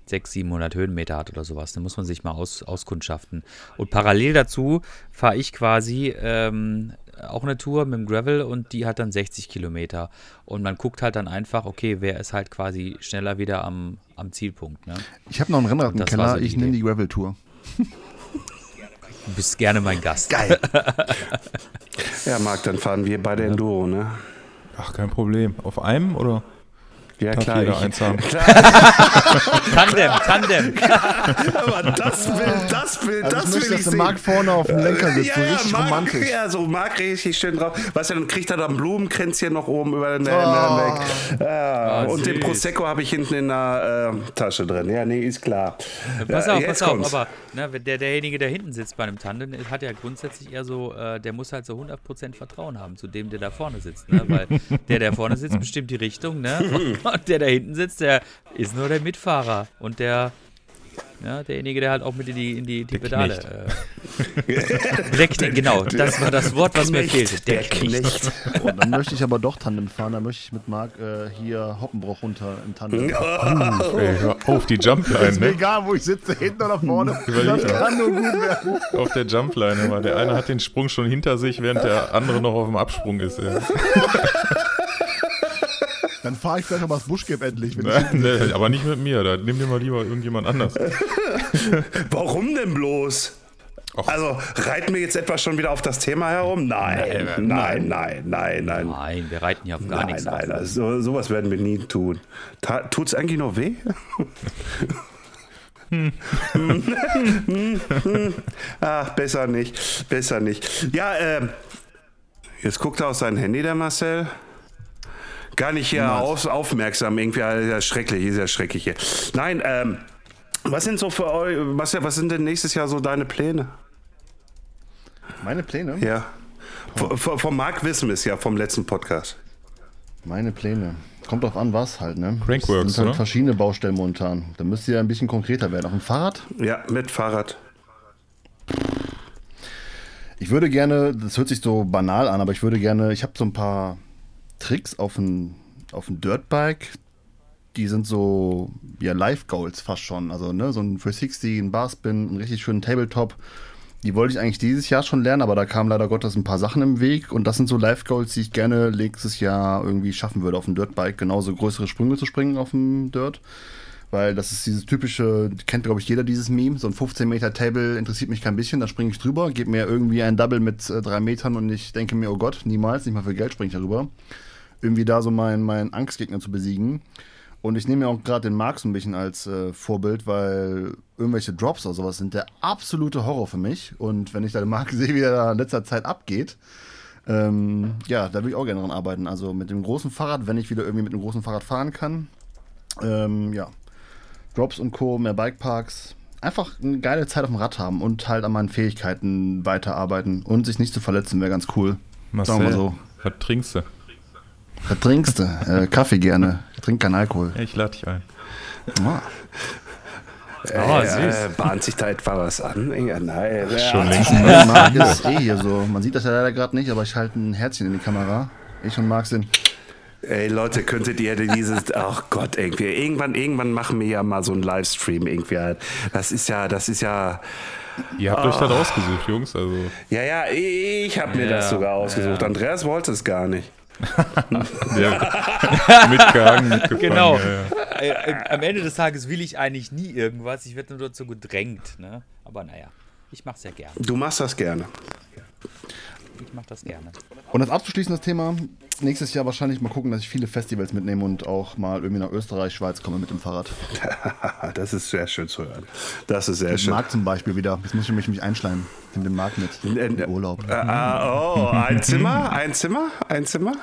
600, 700 Höhenmeter hat oder sowas. Da muss man sich mal aus, auskundschaften. Und parallel dazu fahre ich quasi ähm, auch eine Tour mit dem Gravel und die hat dann 60 Kilometer. Und man guckt halt dann einfach, okay, wer ist halt quasi schneller wieder am, am Zielpunkt. Ne? Ich habe noch ein Rennrad im Keller, so ich nehme die Gravel-Tour. Du bist gerne mein Gast. Geil. ja, Marc, dann fahren wir beide Enduro, ne? Ach, kein Problem. Auf einem oder? Ja, klar. Ich, eins haben. Klar. Tandem, Tandem. Aber das will, das will, also das will ich, dass sehen. Marc vorne auf dem Lenker sitzt, ja, so richtig Marc, romantisch. Ja, so Marc richtig schön drauf. Weißt du, dann kriegt er da ein Blumenkränzchen noch oben über den oh. weg. Ja, oh, und süß. den Prosecco habe ich hinten in der äh, Tasche drin. Ja, nee, ist klar. Pass auf, pass auf, aber ne, der, derjenige, der hinten sitzt bei einem Tandem, hat ja grundsätzlich eher so, äh, der muss halt so 100% Vertrauen haben zu dem, der da vorne sitzt. Ne? Weil der, der vorne sitzt, bestimmt die Richtung, ne? Und der da hinten sitzt, der ist nur der Mitfahrer und der ja, derjenige, der halt auch mit in die, in die, die Pedale. Äh, der Knecht, genau, das war das Wort, was Knecht, mir fehlte. Der, der Knecht. Knecht. Oh, dann möchte ich aber doch Tandem fahren, dann möchte ich mit Marc äh, hier Hoppenbruch runter im Tandem. Oh. Ey, hör auf die Jumpline. Ist mir ne? egal, wo ich sitze, hinten oder vorne. das kann nur gut werden. Auf der Jumpline, weil der eine hat den Sprung schon hinter sich, während der andere noch auf dem Absprung ist. Dann fahre ich vielleicht noch mal das Buschgap endlich. nee, aber nicht mit mir, da nimm dir mal lieber irgendjemand anders. Warum denn bloß? Och. Also reiten wir jetzt etwa schon wieder auf das Thema herum? Nein, nein, nein, nein, nein, nein. Nein, wir reiten hier auf gar nein, nichts. Nein, nein, also, sowas werden wir nie tun. Tut es eigentlich noch weh? Ach, besser nicht, besser nicht. Ja, äh, jetzt guckt er auf sein Handy, der Marcel. Gar nicht hier auf, aufmerksam, irgendwie, ist ja schrecklich, ist ja schrecklich hier. Nein, ähm, was sind so für euch, was, was sind denn nächstes Jahr so deine Pläne? Meine Pläne? Ja. Von, von Marc wissen wir es ja vom letzten Podcast. Meine Pläne. Kommt drauf an, was halt, ne? Crankworks, sind halt oder? verschiedene Baustellen momentan. Da müsst ihr ein bisschen konkreter werden. Auf dem Fahrrad? Ja, mit Fahrrad. Ich würde gerne, das hört sich so banal an, aber ich würde gerne, ich habe so ein paar Tricks auf dem auf Dirtbike, die sind so ja Live Goals fast schon. Also ne, so ein 360, ein Barspin, einen richtig schönen Tabletop. Die wollte ich eigentlich dieses Jahr schon lernen, aber da kamen leider Gottes ein paar Sachen im Weg. Und das sind so Live Goals, die ich gerne nächstes Jahr irgendwie schaffen würde, auf dem Dirtbike genauso größere Sprünge zu springen auf dem Dirt. Weil das ist dieses typische, kennt glaube ich jeder dieses Meme, so ein 15 Meter Table interessiert mich kein bisschen, da springe ich drüber, gebe mir irgendwie ein Double mit äh, drei Metern und ich denke mir, oh Gott, niemals, nicht mal für Geld springe ich darüber irgendwie da so meinen mein Angstgegner zu besiegen. Und ich nehme mir auch gerade den Mark so ein bisschen als äh, Vorbild, weil irgendwelche Drops oder sowas sind der absolute Horror für mich. Und wenn ich da den Mark sehe, wie er da in letzter Zeit abgeht, ähm, ja, da will ich auch gerne dran arbeiten. Also mit dem großen Fahrrad, wenn ich wieder irgendwie mit dem großen Fahrrad fahren kann. Ähm, ja, Drops und Co., mehr Bikeparks. Einfach eine geile Zeit auf dem Rad haben und halt an meinen Fähigkeiten weiterarbeiten und sich nicht zu verletzen, wäre ganz cool. Marcel, Sagen wir so. was trinkst du? Was trinkst du? Äh, Kaffee gerne. Ich trinke keinen Alkohol. Ich lade dich ein. Ah. Oh, äh, äh, bahnt sich da etwa was an? Nein. Ach, schon längst. Marc ist eh hier so. Man sieht das ja leider gerade nicht, aber ich halte ein Herzchen in die Kamera. Ich und Marc sind. Ey Leute, könntet ihr dieses, ach Gott, irgendwie, irgendwann, irgendwann machen wir ja mal so einen Livestream irgendwie. Das ist ja, das ist ja. Ihr habt oh. euch das ausgesucht, Jungs. Also. Ja, ja, ich habe mir ja, das sogar ausgesucht. Ja. Andreas wollte es gar nicht. Ja, mitgehangen, mitgefangen. Genau. Ja, ja. Äh, am Ende des Tages will ich eigentlich nie irgendwas. Ich werde nur dazu gedrängt. Ne? Aber naja, ich mache es ja gerne. Du machst das gerne. Ich mache das gerne. Und das abzuschließen, das Thema, nächstes Jahr wahrscheinlich mal gucken, dass ich viele Festivals mitnehme und auch mal irgendwie nach Österreich, Schweiz komme mit dem Fahrrad. das ist sehr schön zu hören. Das ist sehr mit schön. Markt zum Beispiel wieder. Jetzt muss ich mich, mich einschleimen. In den Markt mit. In, in Urlaub. Äh, oh, ein Zimmer? Ein Zimmer? Ein Zimmer?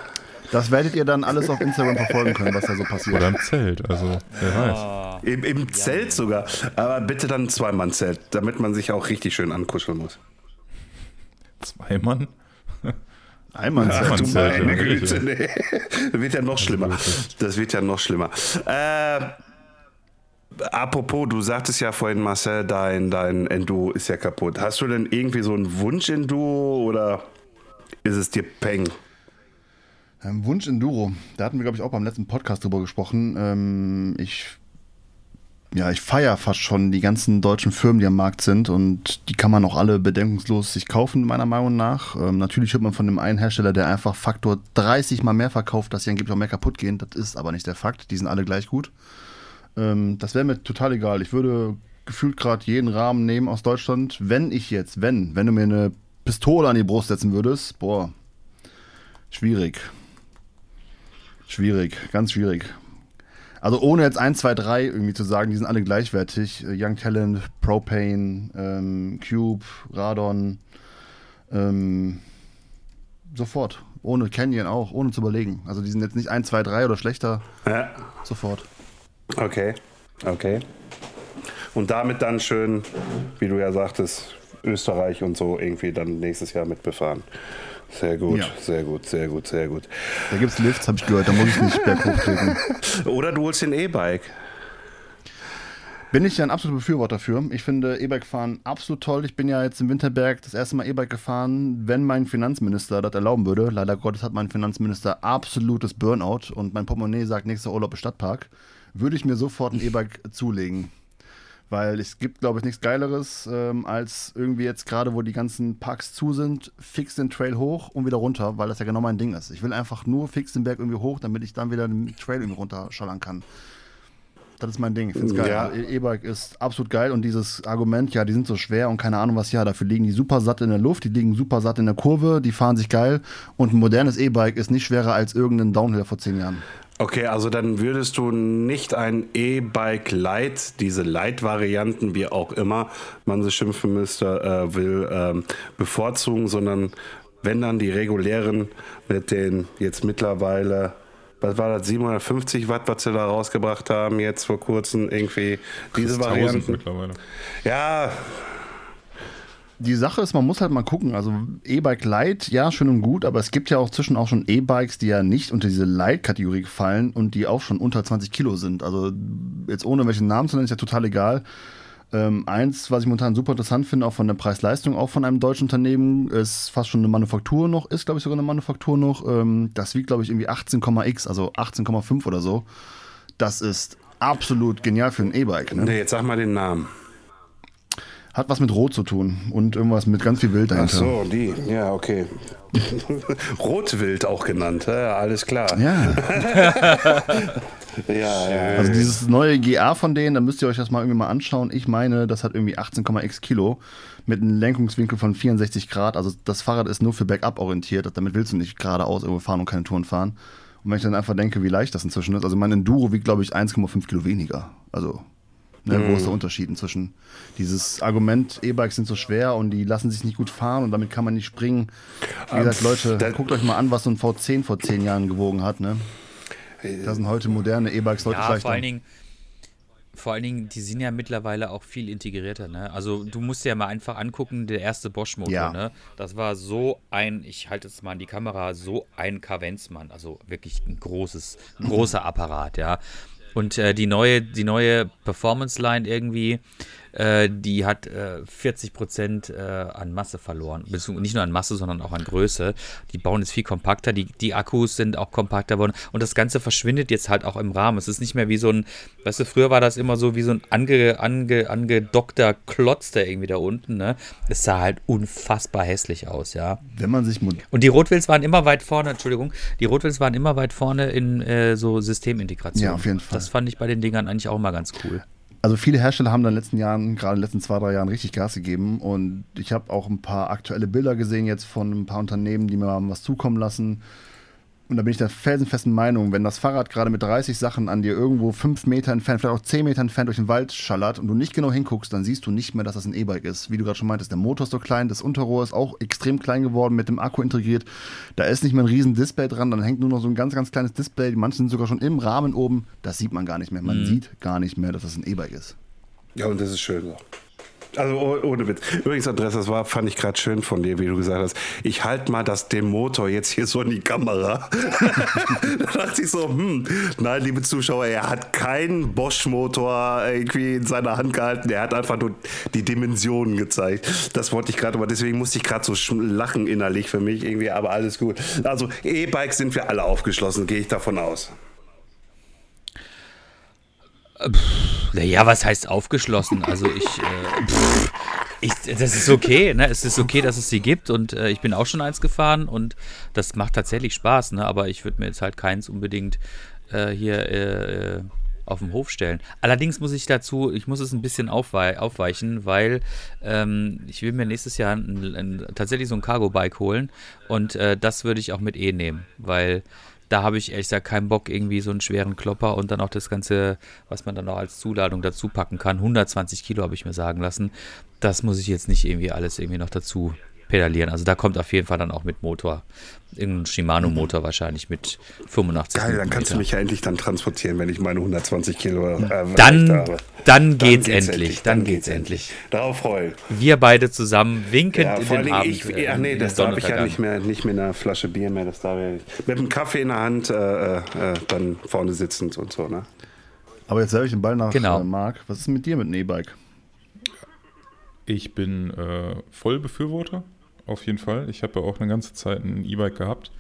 Das werdet ihr dann alles auf Instagram verfolgen können, was da so passiert. Oder im Zelt, also wer weiß. Im, im Zelt sogar. Aber bitte dann ein Zweimann-Zelt, damit man sich auch richtig schön ankuscheln muss. Zwei Mann? Einmannzelt. Ach, du meine Güte, nee. Das wird ja noch schlimmer. Das wird ja noch schlimmer. Äh, apropos, du sagtest ja vorhin, Marcel, dein, dein Enduro ist ja kaputt. Hast du denn irgendwie so einen Wunsch-Enduro oder ist es dir Peng? Ähm, Wunsch Enduro, da hatten wir, glaube ich, auch beim letzten Podcast drüber gesprochen. Ähm, ich ja, ich feiere fast schon die ganzen deutschen Firmen, die am Markt sind und die kann man auch alle bedenkungslos sich kaufen, meiner Meinung nach. Ähm, natürlich hört man von dem einen Hersteller, der einfach Faktor 30 mal mehr verkauft, dass sie angeblich auch mehr kaputt gehen. Das ist aber nicht der Fakt. Die sind alle gleich gut. Ähm, das wäre mir total egal. Ich würde gefühlt gerade jeden Rahmen nehmen aus Deutschland. Wenn ich jetzt, wenn, wenn du mir eine Pistole an die Brust setzen würdest, boah, schwierig. Schwierig, ganz schwierig. Also ohne jetzt 1, 2, 3 irgendwie zu sagen, die sind alle gleichwertig. Äh, Young Talent, Propane, ähm, Cube, Radon, ähm, sofort. Ohne Canyon auch, ohne zu überlegen. Also die sind jetzt nicht 1, 2, 3 oder schlechter. Ja. Sofort. Okay, okay. Und damit dann schön, wie du ja sagtest, Österreich und so irgendwie dann nächstes Jahr mitbefahren. Sehr gut, ja. sehr gut, sehr gut, sehr gut. Da gibt es Lifts, habe ich gehört, da muss ich nicht berghoch treten. Oder du holst den E-Bike. Bin ich ja ein absoluter Befürworter für. Ich finde E-Bike fahren absolut toll. Ich bin ja jetzt im Winterberg das erste Mal E-Bike gefahren, wenn mein Finanzminister das erlauben würde. Leider Gottes hat mein Finanzminister absolutes Burnout und mein Portemonnaie sagt nächster Urlaub im Stadtpark. Würde ich mir sofort ein E-Bike zulegen. Weil es gibt, glaube ich, nichts Geileres, ähm, als irgendwie jetzt gerade, wo die ganzen Parks zu sind, fix den Trail hoch und wieder runter, weil das ja genau mein Ding ist. Ich will einfach nur fix den Berg irgendwie hoch, damit ich dann wieder den Trail irgendwie runterschallern kann. Das ist mein Ding. Ich finde es geil. Ja. Also, E-Bike ist absolut geil und dieses Argument, ja, die sind so schwer und keine Ahnung was, ja, dafür liegen die super satt in der Luft, die liegen super satt in der Kurve, die fahren sich geil und ein modernes E-Bike ist nicht schwerer als irgendein Downhill vor zehn Jahren. Okay, also dann würdest du nicht ein E-Bike Lite, diese Lite-Varianten, wie auch immer man sie schimpfen müsste, äh, will, ähm, bevorzugen, sondern wenn dann die regulären mit den jetzt mittlerweile, was war das, 750 Watt, was sie da rausgebracht haben, jetzt vor kurzem irgendwie diese Varianten. Mittlerweile. Ja, die Sache ist, man muss halt mal gucken. Also E-Bike Lite, ja, schön und gut, aber es gibt ja auch zwischen auch schon E-Bikes, die ja nicht unter diese Lite-Kategorie fallen und die auch schon unter 20 Kilo sind. Also jetzt ohne welchen Namen zu nennen, ist ja total egal. Ähm, eins, was ich momentan super interessant finde, auch von der Preis-Leistung, auch von einem deutschen Unternehmen, ist fast schon eine Manufaktur noch, ist glaube ich sogar eine Manufaktur noch. Ähm, das wiegt glaube ich irgendwie 18,x, also 18,5 oder so. Das ist absolut genial für ein E-Bike. Ne? Nee, jetzt sag mal den Namen. Hat was mit Rot zu tun und irgendwas mit ganz viel Wild dahinter. Ach so, die. Ja, okay. Rotwild auch genannt, ja, alles klar. Ja. ja, ja. Also dieses neue GA von denen, da müsst ihr euch das mal irgendwie mal anschauen. Ich meine, das hat irgendwie 18,x Kilo mit einem Lenkungswinkel von 64 Grad. Also das Fahrrad ist nur für Backup orientiert. Damit willst du nicht geradeaus irgendwo fahren und keine Touren fahren. Und wenn ich dann einfach denke, wie leicht das inzwischen ist. Also mein Enduro wiegt, glaube ich, 1,5 Kilo weniger. Also Ne, mhm. Wo ist der Unterschied inzwischen? Dieses Argument, E-Bikes sind so schwer und die lassen sich nicht gut fahren und damit kann man nicht springen. Wie gesagt, Leute, guckt euch mal an, was so ein V10 vor zehn Jahren gewogen hat. Ne? Da sind heute moderne E-Bikes deutlich ja, leichter. Vor allen Dingen, vor allen Dingen, die sind ja mittlerweile auch viel integrierter. Ne? Also du musst dir ja mal einfach angucken, der erste Bosch-Motor, ja. ne? das war so ein, ich halte es mal an die Kamera, so ein Kavenzmann, also wirklich ein großes, ein großer Apparat, ja. Und äh, die neue, die neue Performance-Line irgendwie, äh, die hat äh, 40 Prozent äh, an Masse verloren. Nicht nur an Masse, sondern auch an Größe. Die bauen jetzt viel kompakter, die, die Akkus sind auch kompakter geworden und das Ganze verschwindet jetzt halt auch im Rahmen. Es ist nicht mehr wie so ein, weißt du, früher war das immer so wie so ein ange, ange, angedockter Klotz da irgendwie da unten, ne? Es sah halt unfassbar hässlich aus, ja. Wenn man sich. Und die Rotwills waren immer weit vorne, Entschuldigung, die Rotwills waren immer weit vorne in äh, so Systemintegration. Ja, auf jeden Fall. Das fand ich bei den Dingern eigentlich auch mal ganz cool. Also viele Hersteller haben in den letzten Jahren, gerade in den letzten zwei, drei Jahren richtig Gas gegeben. Und ich habe auch ein paar aktuelle Bilder gesehen jetzt von ein paar Unternehmen, die mir mal was zukommen lassen und da bin ich der felsenfesten Meinung, wenn das Fahrrad gerade mit 30 Sachen an dir irgendwo 5 Meter entfernt, vielleicht auch 10 Meter entfernt durch den Wald schallert und du nicht genau hinguckst, dann siehst du nicht mehr, dass das ein E-Bike ist. Wie du gerade schon meintest, der Motor ist so klein, das Unterrohr ist auch extrem klein geworden, mit dem Akku integriert. Da ist nicht mehr ein riesen Display dran, dann hängt nur noch so ein ganz, ganz kleines Display. Die manchen sind sogar schon im Rahmen oben. Das sieht man gar nicht mehr. Man mhm. sieht gar nicht mehr, dass das ein E-Bike ist. Ja, und das ist schön so. Also oh, ohne Witz. Übrigens, Andreas, das war, fand ich gerade schön von dir, wie du gesagt hast. Ich halte mal das, den Motor jetzt hier so in die Kamera. da dachte ich so, hm, nein, liebe Zuschauer, er hat keinen Bosch-Motor irgendwie in seiner Hand gehalten. Er hat einfach nur die Dimensionen gezeigt. Das wollte ich gerade, aber deswegen musste ich gerade so lachen innerlich für mich irgendwie, aber alles gut. Also E-Bikes sind wir alle aufgeschlossen, gehe ich davon aus. Naja, was heißt aufgeschlossen? Also ich, äh, ich, das ist okay, ne? Es ist okay, dass es sie gibt und äh, ich bin auch schon eins gefahren und das macht tatsächlich Spaß, ne? Aber ich würde mir jetzt halt keins unbedingt äh, hier äh, auf dem Hof stellen. Allerdings muss ich dazu, ich muss es ein bisschen aufwei aufweichen, weil ähm, ich will mir nächstes Jahr ein, ein, tatsächlich so ein Cargo-Bike holen und äh, das würde ich auch mit E nehmen, weil da habe ich ehrlich gesagt keinen Bock, irgendwie so einen schweren Klopper und dann auch das Ganze, was man dann noch als Zuladung dazu packen kann. 120 Kilo habe ich mir sagen lassen. Das muss ich jetzt nicht irgendwie alles irgendwie noch dazu pedalieren. Also da kommt auf jeden Fall dann auch mit Motor. Irgendein Shimano-Motor wahrscheinlich mit 85 Geil, dann kannst du mich ja endlich dann transportieren, wenn ich meine 120 Kilo äh, dann, habe. Dann geht's, dann geht's endlich. Dann, dann geht's endlich. Darauf freue ich. Wir beide zusammen winkend ja, in den Dingen, Abend. Ich, äh, ach nee, das darf ich ja nicht mehr, nicht mit einer Flasche Bier mehr. Das darf ich. Mit einem Kaffee in der Hand äh, äh, dann vorne sitzend und so, ne? Aber jetzt selber ich den Ball nach genau. Äh, Marc. Was ist mit dir mit einem E-Bike? Ich bin äh, voll Befürworter auf jeden Fall. Ich habe ja auch eine ganze Zeit ein E-Bike gehabt.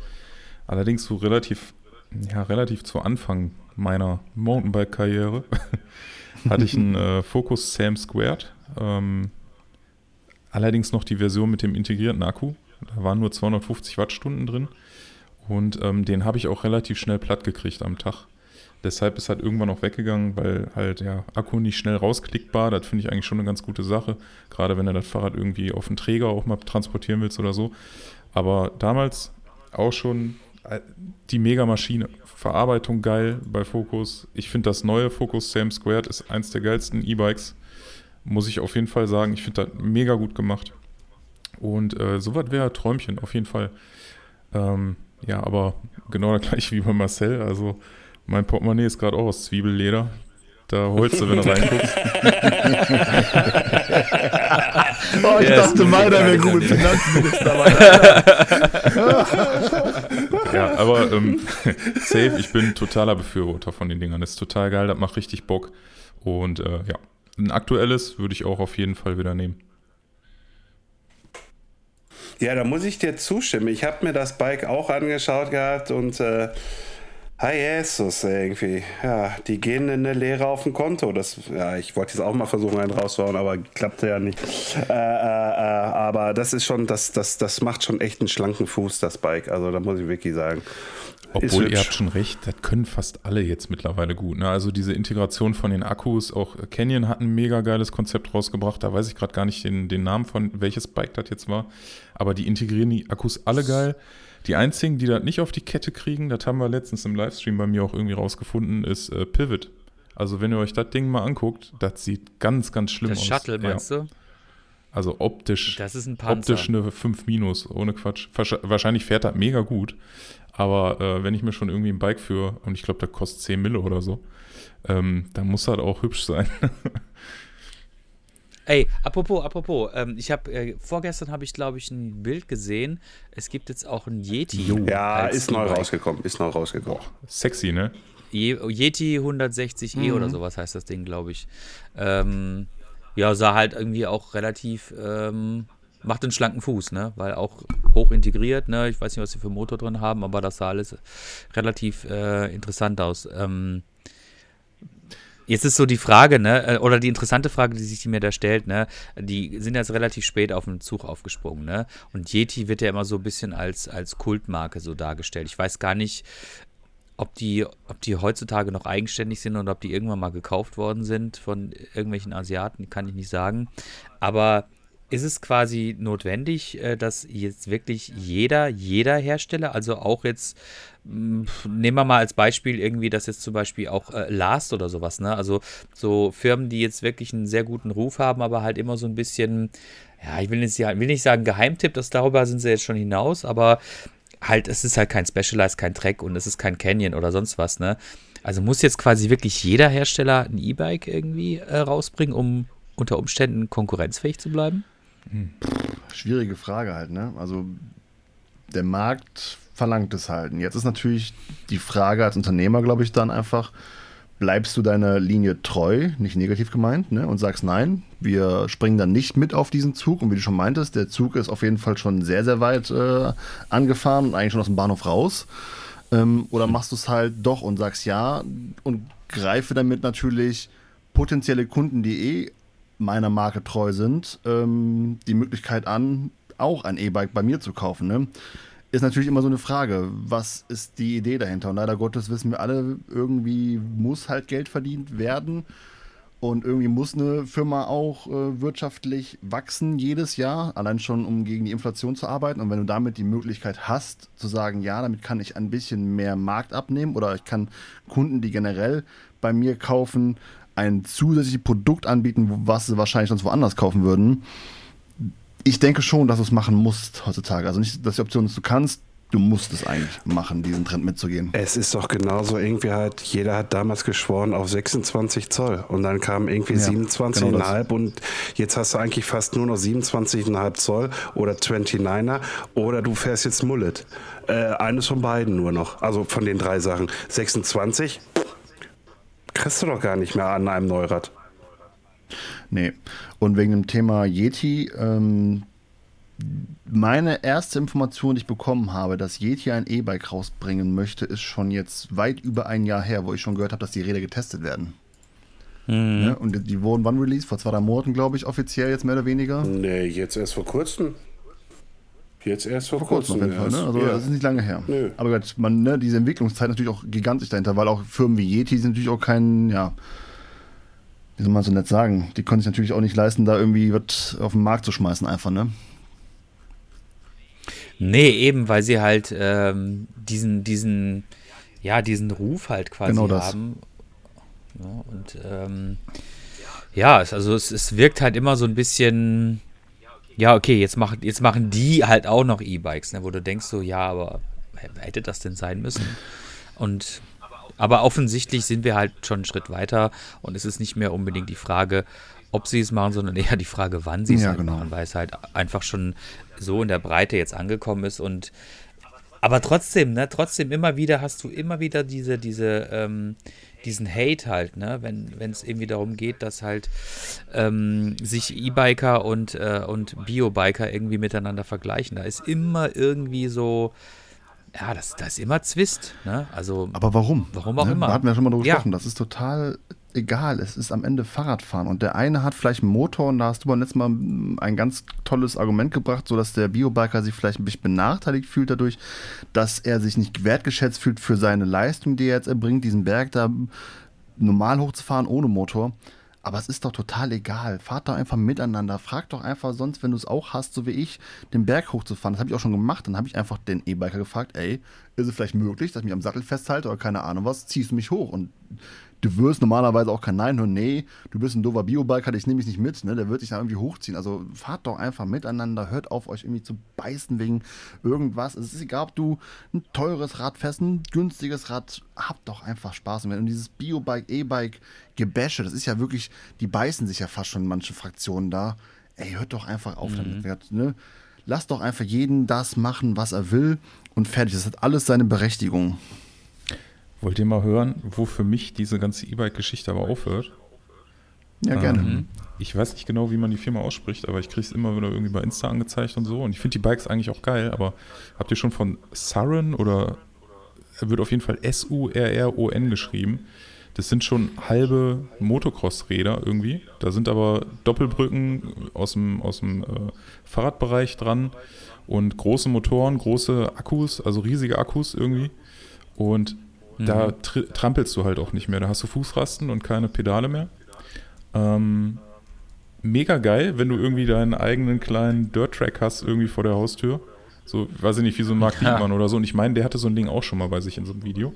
Allerdings so relativ, ja, relativ zu Anfang meiner Mountainbike-Karriere hatte ich einen äh, Focus Sam Squared. Ähm, allerdings noch die Version mit dem integrierten Akku. Da waren nur 250 Wattstunden drin. Und ähm, den habe ich auch relativ schnell platt gekriegt am Tag. Deshalb ist halt irgendwann auch weggegangen, weil halt ja Akku nicht schnell rausklickbar. Das finde ich eigentlich schon eine ganz gute Sache. Gerade wenn du das Fahrrad irgendwie auf den Träger auch mal transportieren willst oder so. Aber damals auch schon äh, die Mega-Maschine. Verarbeitung geil bei Focus. Ich finde das neue Focus Sam Squared ist eins der geilsten E-Bikes. Muss ich auf jeden Fall sagen. Ich finde das mega gut gemacht. Und äh, sowas wäre Träumchen, auf jeden Fall. Ähm, ja, aber genau das gleiche wie bei Marcel. Also mein Portemonnaie ist gerade auch aus Zwiebelleder. Da holst du, wenn du reinguckst. oh, ich yes. dachte, meiner wäre Google Finanzminister. ja, aber ähm, safe, ich bin totaler Befürworter von den Dingern. Das ist total geil, das macht richtig Bock. Und äh, ja, ein aktuelles würde ich auch auf jeden Fall wieder nehmen. Ja, da muss ich dir zustimmen. Ich habe mir das Bike auch angeschaut gehabt und äh, Hi Jesus, irgendwie. Ja, die gehen in eine Lehre auf dem Konto. Das, ja, ich wollte jetzt auch mal versuchen, einen rauszuhauen, aber klappte ja nicht. Äh, äh, äh, aber das ist schon, das, das, das macht schon echt einen schlanken Fuß, das Bike. Also da muss ich wirklich sagen. Obwohl, ihr habt schon recht, das können fast alle jetzt mittlerweile gut. Ne? Also diese Integration von den Akkus, auch Canyon hat ein mega geiles Konzept rausgebracht. Da weiß ich gerade gar nicht den, den Namen von, welches Bike das jetzt war. Aber die integrieren die Akkus alle geil. Die einzigen, die das nicht auf die Kette kriegen, das haben wir letztens im Livestream bei mir auch irgendwie rausgefunden, ist äh, Pivot. Also wenn ihr euch das Ding mal anguckt, das sieht ganz, ganz schlimm das aus. Das Shuttle meinst ja. du? Also optisch, das ist ein Panzer. optisch eine 5 minus, ohne Quatsch. Wahrscheinlich fährt das mega gut. Aber äh, wenn ich mir schon irgendwie ein Bike führe und ich glaube, das kostet 10 Mille oder so, ähm, dann muss das auch hübsch sein. Ey, apropos, apropos, ähm, ich habe äh, vorgestern habe ich glaube ich ein Bild gesehen. Es gibt jetzt auch ein Yeti. Ja, ist neu rausgekommen, ist neu rausgekommen. Boah, sexy, ne? Yeti 160e mhm. oder sowas heißt das Ding, glaube ich. Ähm, ja, sah halt irgendwie auch relativ, ähm, macht einen schlanken Fuß, ne? Weil auch hoch integriert, ne? Ich weiß nicht, was sie für einen Motor drin haben, aber das sah alles relativ äh, interessant aus. Ähm, Jetzt ist so die Frage, ne, äh, oder die interessante Frage, die sich mir da stellt, ne, die sind jetzt relativ spät auf den Zug aufgesprungen, ne? Und Yeti wird ja immer so ein bisschen als, als Kultmarke so dargestellt. Ich weiß gar nicht, ob die, ob die heutzutage noch eigenständig sind oder ob die irgendwann mal gekauft worden sind von irgendwelchen Asiaten, kann ich nicht sagen. Aber ist es quasi notwendig, äh, dass jetzt wirklich jeder, jeder Hersteller, also auch jetzt, hm, nehmen wir mal als Beispiel irgendwie, dass jetzt zum Beispiel auch äh, Last oder sowas, ne? Also so Firmen, die jetzt wirklich einen sehr guten Ruf haben, aber halt immer so ein bisschen, ja, ich will nicht, will nicht sagen Geheimtipp, das darüber sind sie jetzt schon hinaus, aber halt, es ist halt kein Specialized, kein Track und es ist kein Canyon oder sonst was, ne? Also muss jetzt quasi wirklich jeder Hersteller ein E-Bike irgendwie äh, rausbringen, um unter Umständen konkurrenzfähig zu bleiben? Hm. Schwierige Frage halt, ne? Also der Markt verlangt es halt. Und jetzt ist natürlich die Frage als Unternehmer, glaube ich, dann einfach, bleibst du deiner Linie treu, nicht negativ gemeint, ne? und sagst nein, wir springen dann nicht mit auf diesen Zug. Und wie du schon meintest, der Zug ist auf jeden Fall schon sehr, sehr weit äh, angefahren und eigentlich schon aus dem Bahnhof raus. Ähm, oder machst du es halt doch und sagst ja und greife damit natürlich potenzielle Kunden, die eh meiner Marke treu sind, ähm, die Möglichkeit an, auch ein E-Bike bei mir zu kaufen. Ne? Ist natürlich immer so eine Frage, was ist die Idee dahinter? Und leider Gottes wissen wir alle, irgendwie muss halt Geld verdient werden. Und irgendwie muss eine Firma auch äh, wirtschaftlich wachsen jedes Jahr, allein schon um gegen die Inflation zu arbeiten. Und wenn du damit die Möglichkeit hast, zu sagen, ja, damit kann ich ein bisschen mehr Markt abnehmen oder ich kann Kunden, die generell bei mir kaufen, ein zusätzliches Produkt anbieten, was sie wahrscheinlich sonst woanders kaufen würden. Ich denke schon, dass du es machen musst heutzutage. Also nicht, dass die Option ist, du kannst, du musst es eigentlich machen, diesen Trend mitzugehen. Es ist doch genauso irgendwie halt, jeder hat damals geschworen auf 26 Zoll und dann kam irgendwie ja, 27,5 genau und jetzt hast du eigentlich fast nur noch 27,5 Zoll oder 29er oder du fährst jetzt Mullet. Äh, eines von beiden nur noch, also von den drei Sachen. 26, kriegst du doch gar nicht mehr an einem Neurad. Nee. Und wegen dem Thema Yeti, ähm, meine erste Information, die ich bekommen habe, dass Yeti ein E-Bike rausbringen möchte, ist schon jetzt weit über ein Jahr her, wo ich schon gehört habe, dass die Räder getestet werden. Mhm. Ja, und die wurden wann released? Vor zwei, drei Monaten, glaube ich, offiziell jetzt mehr oder weniger? Nee, jetzt erst vor kurzem. Jetzt erst vor, vor kurzem. Auf jeden Fall, ne? Also ja. das ist nicht lange her. Nö. Aber man, ne, diese Entwicklungszeit natürlich auch gigantisch dahinter, weil auch Firmen wie Yeti sind natürlich auch kein, ja, wie soll man so nett sagen, die können sich natürlich auch nicht leisten, da irgendwie was auf den Markt zu schmeißen, einfach, ne? Nee, eben, weil sie halt ähm, diesen, diesen, ja, diesen Ruf halt quasi genau haben. Ja, und ähm, ja, also es, es wirkt halt immer so ein bisschen ja, okay, jetzt, mach, jetzt machen die halt auch noch E-Bikes, ne, wo du denkst so, ja, aber hätte das denn sein müssen? Und aber offensichtlich sind wir halt schon einen Schritt weiter und es ist nicht mehr unbedingt die Frage, ob sie es machen, sondern eher die Frage, wann sie es ja, halt genau. machen, weil es halt einfach schon so in der Breite jetzt angekommen ist und aber trotzdem, ne, trotzdem immer wieder hast du immer wieder diese, diese, ähm, diesen Hate halt, ne, wenn es irgendwie darum geht, dass halt ähm, sich E-Biker und, äh, und Bio-Biker irgendwie miteinander vergleichen. Da ist immer irgendwie so, ja, das, das ist immer Zwist, ne? Also, Aber warum? Warum auch ne? immer. Da hatten wir ja schon mal drüber gesprochen. Ja. Das ist total egal, es ist am Ende Fahrradfahren. Und der eine hat vielleicht einen Motor und da hast du beim letzten Mal ein ganz tolles Argument gebracht, sodass der Biobiker sich vielleicht ein bisschen benachteiligt fühlt dadurch, dass er sich nicht wertgeschätzt fühlt für seine Leistung, die er jetzt erbringt, diesen Berg da normal hochzufahren ohne Motor. Aber es ist doch total egal. Fahrt doch einfach miteinander. Frag doch einfach sonst, wenn du es auch hast, so wie ich, den Berg hochzufahren. Das habe ich auch schon gemacht. Dann habe ich einfach den E-Biker gefragt, ey, ist es vielleicht möglich, dass ich mich am Sattel festhalte oder keine Ahnung was, ziehst du mich hoch? Und du wirst normalerweise auch kein Nein hören. Nee, du bist ein doofer Biobiker, ich nehme dich nicht mit. Ne? Der wird dich da irgendwie hochziehen. Also fahrt doch einfach miteinander, hört auf, euch irgendwie zu beißen wegen irgendwas. Es ist egal, ob du ein teures Rad fährst, ein günstiges Rad, habt doch einfach Spaß. Und dieses Biobike, E-Bike, Gebäsche, das ist ja wirklich, die beißen sich ja fast schon manche Fraktionen da. Ey, hört doch einfach auf mhm. damit. Ne? Lasst doch einfach jeden das machen, was er will und fertig. Das hat alles seine Berechtigung. Wollt ihr mal hören, wo für mich diese ganze E-Bike-Geschichte aber aufhört? Ja, gerne. Ähm, ich weiß nicht genau, wie man die Firma ausspricht, aber ich kriege es immer wieder irgendwie bei Insta angezeigt und so. Und ich finde die Bikes eigentlich auch geil, aber habt ihr schon von Surron oder wird auf jeden Fall S-U-R-R-O-N geschrieben? Das sind schon halbe Motocross-Räder irgendwie. Da sind aber Doppelbrücken aus dem, aus dem äh, Fahrradbereich dran und große Motoren, große Akkus, also riesige Akkus irgendwie. Und mhm. da tr trampelst du halt auch nicht mehr. Da hast du Fußrasten und keine Pedale mehr. Ähm, mega geil, wenn du irgendwie deinen eigenen kleinen Dirt-Track hast, irgendwie vor der Haustür. So, weiß ich nicht, wie so ein Mark Diekmann ja. oder so. Und ich meine, der hatte so ein Ding auch schon mal bei sich in so einem Video.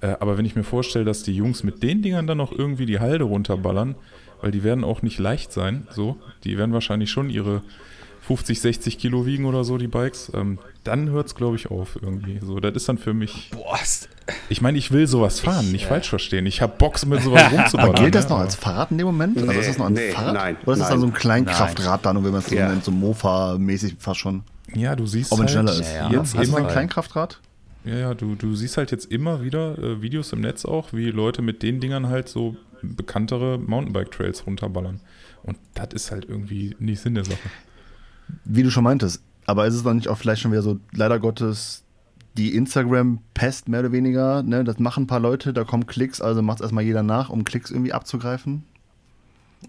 Äh, aber wenn ich mir vorstelle, dass die Jungs mit den Dingern dann noch irgendwie die Halde runterballern, weil die werden auch nicht leicht sein, so, die werden wahrscheinlich schon ihre 50, 60 Kilo wiegen oder so, die Bikes, ähm, dann hört es, glaube ich, auf irgendwie. So, das ist dann für mich. Boah, ich meine, ich will sowas fahren, ich, nicht äh, falsch verstehen. Ich habe Box mit sowas rumzuballern. Aber gilt das noch als Fahrrad in dem Moment? Nee, also ist das noch ein nee, Fahrrad? Nein. Oder ist das dann so ein Kleinkraftrad dann, wenn man es so nennt, so Mofa-mäßig fast schon? Ja, du siehst. Ob halt, schneller ist. Ja, ja. Jetzt ist ein Kleinkraftrad? Ja, ja, du, du siehst halt jetzt immer wieder äh, Videos im Netz auch, wie Leute mit den Dingern halt so bekanntere Mountainbike-Trails runterballern. Und das ist halt irgendwie nicht Sinn der Sache. Wie du schon meintest, aber ist es dann nicht auch vielleicht schon wieder so, leider Gottes, die Instagram-Pest mehr oder weniger, ne? Das machen ein paar Leute, da kommen Klicks, also macht es erstmal jeder nach, um Klicks irgendwie abzugreifen.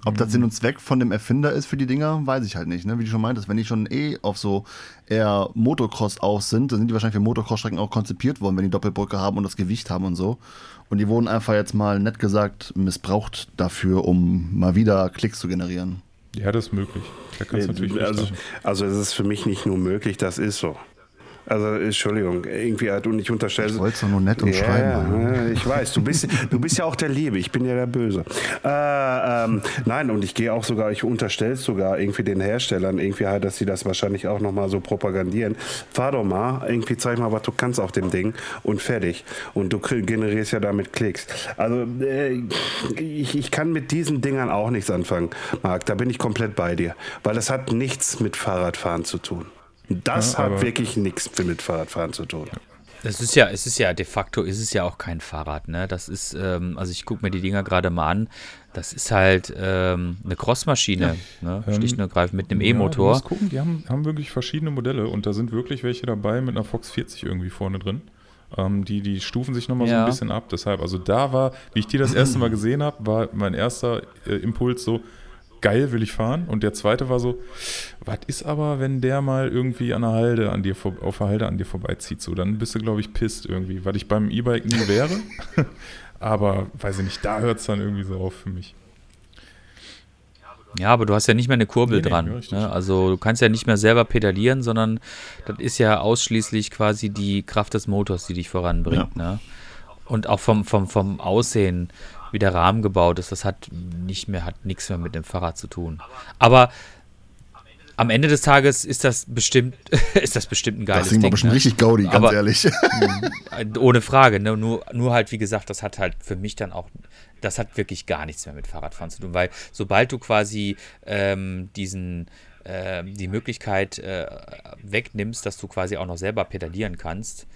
Ob das Sinn und Zweck von dem Erfinder ist für die Dinger, weiß ich halt nicht. Ne? Wie du schon meintest, wenn die schon eh auf so eher Motocross aus sind, dann sind die wahrscheinlich für Motocross-Strecken auch konzipiert worden, wenn die Doppelbrücke haben und das Gewicht haben und so. Und die wurden einfach jetzt mal nett gesagt missbraucht dafür, um mal wieder Klicks zu generieren. Ja, das ist möglich. Da kannst nee, natürlich also, also es ist für mich nicht nur möglich, das ist so. Also, Entschuldigung, irgendwie halt, und ich unterstelle. Ich wollte es nur nett umschreiben. Ja, ich weiß, du bist, du bist ja auch der Liebe, ich bin ja der Böse. Äh, ähm, nein, und ich gehe auch sogar, ich unterstelle sogar irgendwie den Herstellern, irgendwie halt, dass sie das wahrscheinlich auch nochmal so propagandieren. Fahr doch mal, irgendwie zeig mal, was du kannst auf dem Ding und fertig. Und du generierst ja damit Klicks. Also, äh, ich, ich kann mit diesen Dingern auch nichts anfangen, Marc, da bin ich komplett bei dir. Weil das hat nichts mit Fahrradfahren zu tun. Das ja, hat wirklich nichts mit Fahrradfahren zu tun. Es ist ja, es ist ja de facto ist es ja auch kein Fahrrad, ne? Das ist, ähm, also ich gucke mir die Dinger gerade mal an. Das ist halt ähm, eine Crossmaschine, ja. ne? Ähm, Schlicht und ergreifend mit einem E-Motor. Ja, gucken, die haben, haben wirklich verschiedene Modelle und da sind wirklich welche dabei mit einer Fox 40 irgendwie vorne drin. Ähm, die, die stufen sich nochmal ja. so ein bisschen ab. Deshalb, also da war, wie ich die das erste Mal gesehen habe, war mein erster äh, Impuls so, geil, will ich fahren. Und der zweite war so, was ist aber, wenn der mal irgendwie an der Halde an dir auf der Halde an dir vorbeizieht? So, dann bist du, glaube ich, pisst irgendwie, weil ich beim E-Bike nie wäre. aber weiß ich nicht, da hört es dann irgendwie so auf für mich. Ja, aber du hast ja nicht mehr eine Kurbel nee, dran. Nee, ne? Also du kannst ja nicht mehr selber pedalieren, sondern das ist ja ausschließlich quasi die Kraft des Motors, die dich voranbringt. Ja. Ne? Und auch vom, vom, vom Aussehen wie der Rahmen gebaut ist, das hat nicht mehr, hat nichts mehr mit dem Fahrrad zu tun. Aber am Ende des Tages ist das bestimmt, ist das bestimmt ein geiles das Ding. Das bestimmt ne? richtig Gaudi, ganz Aber, ehrlich. ohne Frage. Ne? Nur, nur halt, wie gesagt, das hat halt für mich dann auch, das hat wirklich gar nichts mehr mit Fahrradfahren zu tun, weil sobald du quasi ähm, diesen äh, die Möglichkeit äh, wegnimmst, dass du quasi auch noch selber pedalieren kannst,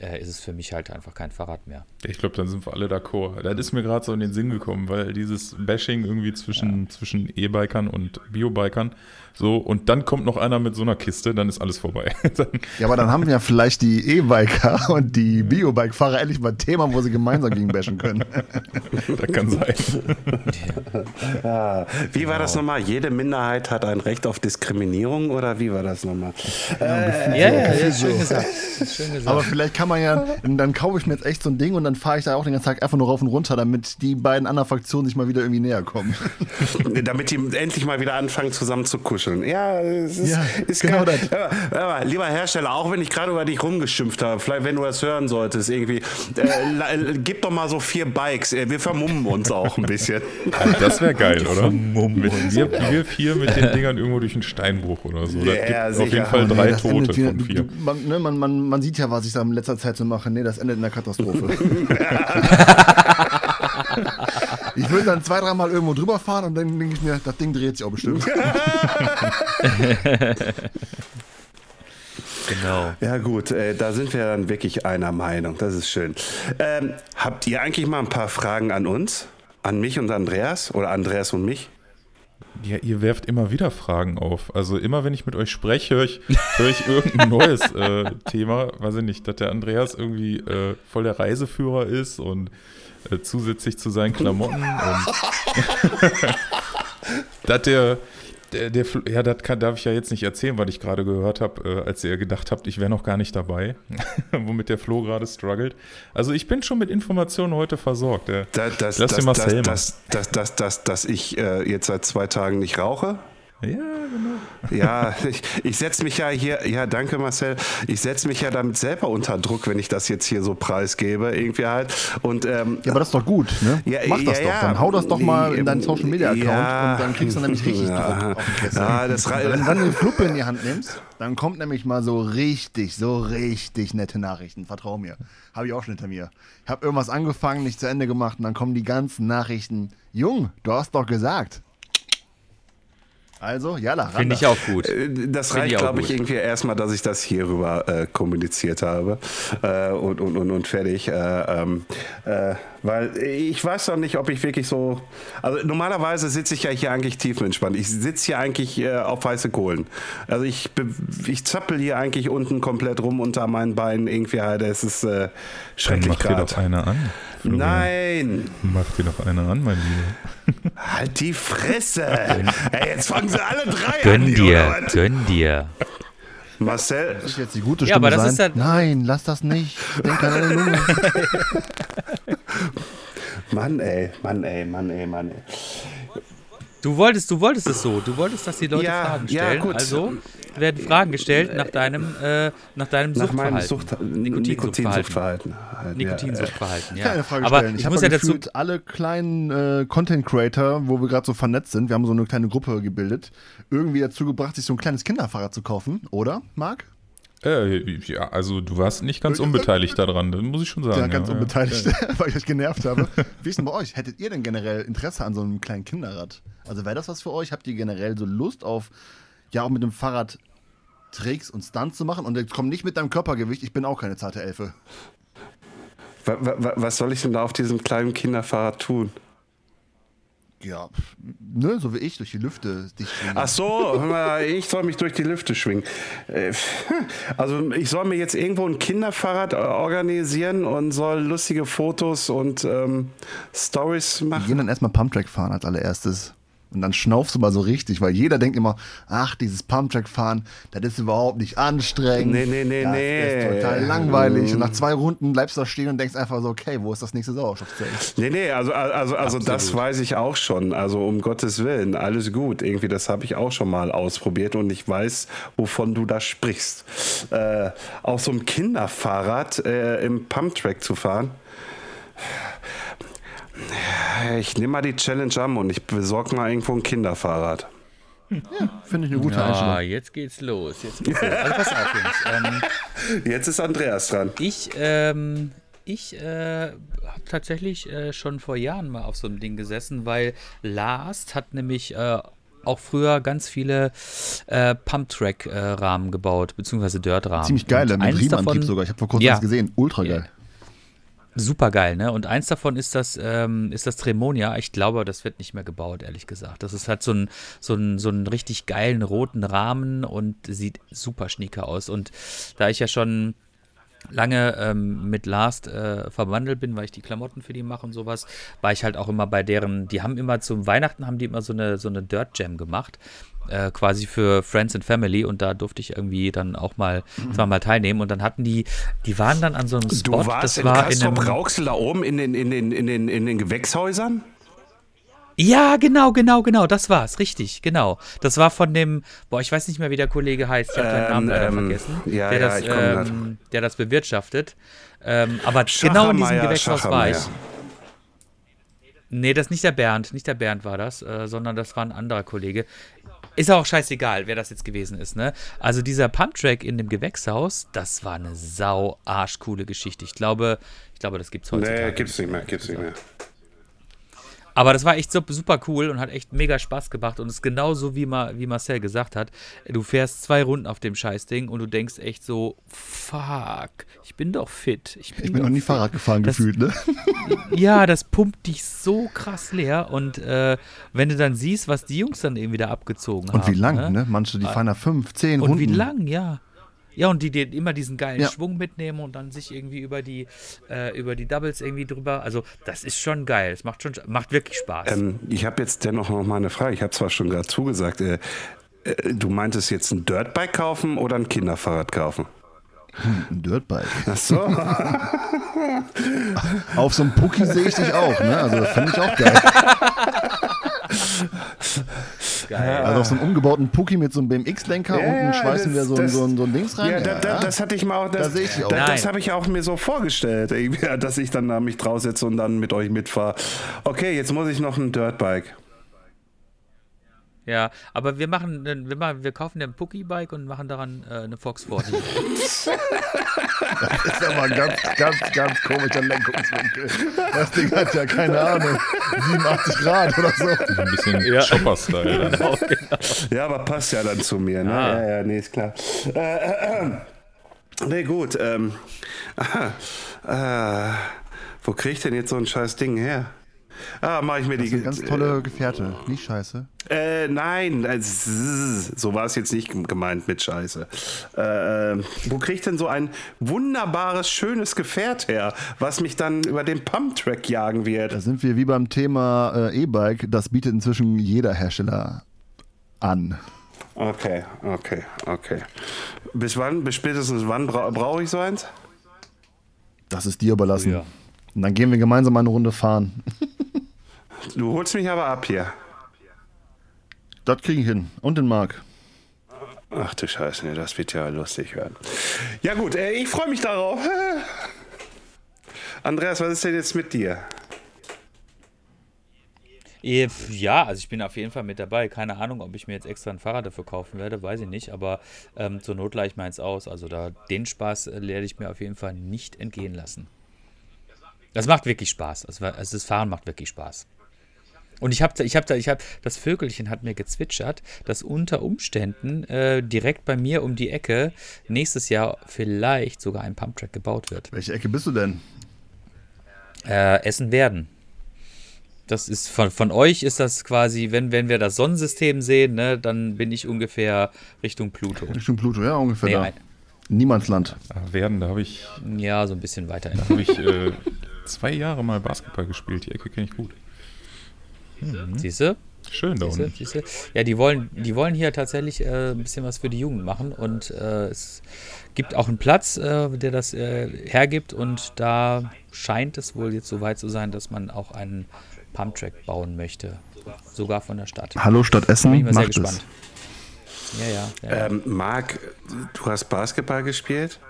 äh, ist es für mich halt einfach kein Fahrrad mehr. Ich glaube, dann sind wir alle d'accord. Das ist mir gerade so in den Sinn gekommen, weil dieses Bashing irgendwie zwischen, ja. zwischen E-Bikern und Biobikern so, und dann kommt noch einer mit so einer Kiste, dann ist alles vorbei. ja, aber dann haben ja vielleicht die E-Biker und die Biobike-Fahrer endlich mal ein Thema, wo sie gemeinsam gegen bashen können. das kann sein. ja. Wie war das nochmal? Jede Minderheit hat ein Recht auf Diskriminierung oder wie war das nochmal? Äh, ja, ja, ja, schön gesagt. schön gesagt. Aber vielleicht kann man ja, dann kaufe ich mir jetzt echt so ein Ding und dann fahre ich da auch den ganzen Tag einfach nur rauf und runter, damit die beiden anderen Fraktionen sich mal wieder irgendwie näher kommen. damit die endlich mal wieder anfangen zusammen zu kuscheln kuscheln. Ja, es ist, ja, ist genau kein, aber, aber, lieber Hersteller, auch wenn ich gerade über dich rumgeschimpft habe, vielleicht wenn du das hören solltest, irgendwie, äh, gib doch mal so vier Bikes. Äh, wir vermummen uns auch ein bisschen. Das wäre geil, oder? Mit wir, wir vier mit den Dingern irgendwo durch einen Steinbruch oder so. Das ja, gibt auf jeden Fall drei nee, Tote von vier. Man, ne, man, man, man sieht ja, was ich da in letzter Zeit so mache. Nee, das endet in der Katastrophe. Ich würde dann zwei, dreimal irgendwo drüber fahren und dann denke ich mir, das Ding dreht sich auch bestimmt. Genau. Ja gut, äh, da sind wir dann wirklich einer Meinung. Das ist schön. Ähm, habt ihr eigentlich mal ein paar Fragen an uns? An mich und Andreas oder Andreas und mich? Ja, ihr werft immer wieder Fragen auf. Also immer, wenn ich mit euch spreche, höre ich, hör ich irgendein neues äh, Thema. Weiß ich nicht, dass der Andreas irgendwie äh, voll der Reiseführer ist und äh, zusätzlich zu seinen Klamotten und dass der der, der, ja, das kann, darf ich ja jetzt nicht erzählen, weil ich gerade gehört habe, äh, als ihr gedacht habt, ich wäre noch gar nicht dabei, womit der Flo gerade struggelt. Also ich bin schon mit Informationen heute versorgt. Äh, das, das, Lass das, dir Marcel das, das, das, das, dass ich äh, jetzt seit zwei Tagen nicht rauche? Ja, genau. Ja, ich, ich setze mich ja hier, ja, danke Marcel, ich setze mich ja damit selber unter Druck, wenn ich das jetzt hier so preisgebe, irgendwie halt. Und, ähm, ja, aber das ist doch gut, ne? Ja, Mach das ja, doch, dann hau das doch mal in deinen Social Media Account ja, und dann kriegst du nämlich richtig Druck auf den Kessel. Ja, das wenn du dann die Fluppe in die Hand nimmst, dann kommt nämlich mal so richtig, so richtig nette Nachrichten, vertrau mir. Habe ich auch schon hinter mir. Ich habe irgendwas angefangen, nicht zu Ende gemacht und dann kommen die ganzen Nachrichten. Jung, du hast doch gesagt. Also, ja, Finde ich auch gut. Äh, das reicht, glaube ich, irgendwie erstmal, dass ich das hierüber äh, kommuniziert habe äh, und, und, und, und fertig. Äh, ähm, äh, weil ich weiß doch nicht, ob ich wirklich so. Also, normalerweise sitze ich ja hier eigentlich tiefenentspannt. Ich sitze hier eigentlich äh, auf heiße Kohlen. Also, ich, ich zappel hier eigentlich unten komplett rum unter meinen Beinen. Irgendwie halt, es ist schrecklich gerade. Mach dir doch eine an. Florian. Nein! Mach dir doch eine an, mein Lieber. Halt die Fresse! Ey, jetzt fangen sie alle drei gönn an. Dir, gönn dir, Marcel. Das ist jetzt die gute Stimme ja, aber das sein. Ist ja Nein, lass das nicht. Denk an deine Lunge. Mann, ey, Mann, ey, Mann, ey, Mann, ey. Du wolltest, du wolltest es so. Du wolltest, dass die Leute ja, Fragen stellen. Ja, gut. Also werden Fragen gestellt nach deinem, äh, nach deinem nach Suchtverhalten. Sucht, Nikotinsuchtverhalten. Nikotinsuchtverhalten, ja. Keine Frage Aber stellen. Ich, ich muss ja dazu alle kleinen äh, Content Creator, wo wir gerade so vernetzt sind, wir haben so eine kleine Gruppe gebildet, irgendwie dazu gebracht, sich so ein kleines Kinderfahrrad zu kaufen, oder, Marc? Äh, ja, also du warst nicht ganz unbeteiligt daran, das muss ich schon sagen. Ja, ganz ja, unbeteiligt, ja. weil ich euch genervt habe. Wie ist denn bei euch? Hättet ihr denn generell Interesse an so einem kleinen Kinderrad? Also wäre das was für euch? Habt ihr generell so Lust auf, ja, auch mit dem Fahrrad Tricks und Stunts zu machen? Und jetzt komm nicht mit deinem Körpergewicht, ich bin auch keine zarte Elfe. Was soll ich denn da auf diesem kleinen Kinderfahrrad tun? Ja, ne, so wie ich, durch die Lüfte dich schwingen. Ach so, ich soll mich durch die Lüfte schwingen. Äh, also ich soll mir jetzt irgendwo ein Kinderfahrrad organisieren und soll lustige Fotos und ähm, Stories machen. Wir gehen dann erstmal Pumptrack fahren als allererstes. Und dann schnaufst du mal so richtig, weil jeder denkt immer, ach, dieses Pumptrack-Fahren, das ist überhaupt nicht anstrengend. Nee, nee, nee, das nee. ist total langweilig. Und nach zwei Runden bleibst du da stehen und denkst einfach so, okay, wo ist das nächste Sauerstoffzelt? Nee, nee, also, also, also das weiß ich auch schon. Also um Gottes Willen, alles gut. Irgendwie, das habe ich auch schon mal ausprobiert und ich weiß, wovon du da sprichst. Äh, auf so einem Kinderfahrrad äh, im Pumptrack zu fahren ich nehme mal die Challenge an und ich besorge mal irgendwo ein Kinderfahrrad. Ja, finde ich eine gute ja, Einstellung. Ah, jetzt geht's los. Jetzt geht's los. Also pass auf, Jungs. Ähm, jetzt ist Andreas dran. Ich, ähm, ich äh, habe tatsächlich äh, schon vor Jahren mal auf so einem Ding gesessen, weil Last hat nämlich äh, auch früher ganz viele äh, Pump-Track-Rahmen gebaut, beziehungsweise Dirt-Rahmen. Ziemlich geile, mit Riemenantrieb sogar. Ich habe vor kurzem ja, das gesehen. Ultra geil. Super geil, ne? Und eins davon ist das, ähm, ist das Tremonia. Ich glaube, das wird nicht mehr gebaut, ehrlich gesagt. Das ist halt so ein, so ein, so einen richtig geilen roten Rahmen und sieht super schnieker aus. Und da ich ja schon lange ähm, mit Last äh, verwandelt bin, weil ich die Klamotten für die mache und sowas, war ich halt auch immer bei deren, die haben immer zum Weihnachten haben die immer so eine, so eine Dirt Jam gemacht äh, quasi für Friends and Family und da durfte ich irgendwie dann auch mal mhm. zweimal teilnehmen und dann hatten die, die waren dann an so einem Spot. Du warst das in war Castrop Rauxel da oben in den, in den, in den, in den Gewächshäusern? Ja, genau, genau, genau, das war's, richtig, genau. Das war von dem, boah, ich weiß nicht mehr, wie der Kollege heißt, ich habe seinen Namen leider ähm, vergessen, ja, der, ja, das, ähm, der das bewirtschaftet. Ähm, aber genau in diesem Gewächshaus war ich. Nee, das ist nicht der Bernd, nicht der Bernd war das, äh, sondern das war ein anderer Kollege. Ist auch scheißegal, wer das jetzt gewesen ist, ne? Also dieser Pumptrack in dem Gewächshaus, das war eine sau arschcoole Geschichte. Ich glaube, ich glaube, das gibt's heutzutage. Nee, gibt's nicht mehr, gibt's nicht mehr. Aber das war echt super cool und hat echt mega Spaß gemacht. Und es ist genauso, wie, Ma, wie Marcel gesagt hat. Du fährst zwei Runden auf dem Scheißding und du denkst echt so, fuck, ich bin doch fit. Ich bin, ich bin noch nie fit. Fahrrad gefahren das, gefühlt, ne? Ja, das pumpt dich so krass leer. Und äh, wenn du dann siehst, was die Jungs dann eben wieder abgezogen und haben. Und wie lang, ne? ne? Manche, die fahren da fünf, zehn und Runden. Und wie lang, ja. Ja, und die, die immer diesen geilen ja. Schwung mitnehmen und dann sich irgendwie über die, äh, über die Doubles irgendwie drüber. Also, das ist schon geil. Es macht schon macht wirklich Spaß. Ähm, ich habe jetzt dennoch noch mal eine Frage. Ich habe zwar schon gerade zugesagt, äh, äh, du meintest jetzt ein Dirtbike kaufen oder ein Kinderfahrrad kaufen? Ein Dirtbike. Ach so. Auf so einem Pucki sehe ich dich auch, ne? Also das finde ich auch geil. Geil. Also auf so einem umgebauten Pucki mit so einem BMX-Lenker ja, unten schweißen das, wir so, das, so, so, ein Dings rein. Ja, da, da, das hatte ich mal auch. Das, da auch. das habe ich auch mir so vorgestellt, dass ich dann da mich draufsetze und dann mit euch mitfahre. Okay, jetzt muss ich noch ein Dirtbike. Ja, aber wir machen, wir, machen, wir kaufen ein Pucki-Bike und machen daran äh, eine Fox 40. Das ist aber ein ganz, ganz, ganz komischer Lenkungswinkel. Das Ding hat ja keine Ahnung, 87 Grad oder so. Ein bisschen ja. Chopper-Style. Genau, genau. Ja, aber passt ja dann zu mir. Ne? Ah. Ja, ja, nee, ist klar. Äh, äh, äh. Nee, gut. Ähm, äh, wo kriege ich denn jetzt so ein scheiß Ding her? Ah, mache ich mir das die. Ist eine ganz tolle Gefährte, nicht scheiße. Äh, nein, äh, so war es jetzt nicht gemeint mit Scheiße. Äh, wo kriege ich denn so ein wunderbares, schönes Gefährt her, was mich dann über den Pumptrack jagen wird? Da sind wir wie beim Thema äh, E-Bike. Das bietet inzwischen jeder Hersteller an. Okay, okay, okay. Bis wann, bis spätestens wann bra brauche ich so eins? Das ist dir überlassen. Ja. Und dann gehen wir gemeinsam eine Runde fahren. Du holst mich aber ab hier. Das kriege ich hin. Und den Marc. Ach du Scheiße, nee, das wird ja lustig werden. Ja gut, äh, ich freue mich darauf. Andreas, was ist denn jetzt mit dir? Ja, also ich bin auf jeden Fall mit dabei. Keine Ahnung, ob ich mir jetzt extra ein Fahrrad dafür kaufen werde, weiß ich nicht. Aber ähm, zur Not gleich meins aus. Also da den Spaß äh, werde ich mir auf jeden Fall nicht entgehen lassen. Das macht wirklich Spaß. Also, also das Fahren macht wirklich Spaß. Und ich habe ich habe ich habe das Vögelchen hat mir gezwitschert, dass unter Umständen äh, direkt bei mir um die Ecke nächstes Jahr vielleicht sogar ein Pumptrack gebaut wird. Welche Ecke bist du denn? Äh, Essen werden. Das ist von, von euch ist das quasi, wenn, wenn wir das Sonnensystem sehen, ne, dann bin ich ungefähr Richtung Pluto. Richtung Pluto, ja, ungefähr nee, da. Ein, Niemandsland. Ach, werden, da habe ich. Ja, so ein bisschen weiter. Da habe ich äh, zwei Jahre mal Basketball gespielt. Die Ecke kenne ich gut. Mhm. Siehst du? Schön da unten. Ja, die wollen, die wollen hier tatsächlich äh, ein bisschen was für die Jugend machen und äh, es gibt auch einen Platz, äh, der das äh, hergibt und da scheint es wohl jetzt so weit zu sein, dass man auch einen Pumptrack bauen möchte. Sogar von der Stadt. Hallo Stadt Essen, bin ich mal sehr gespannt. Es. Ja, ja. ja. Ähm, Marc, du hast Basketball gespielt?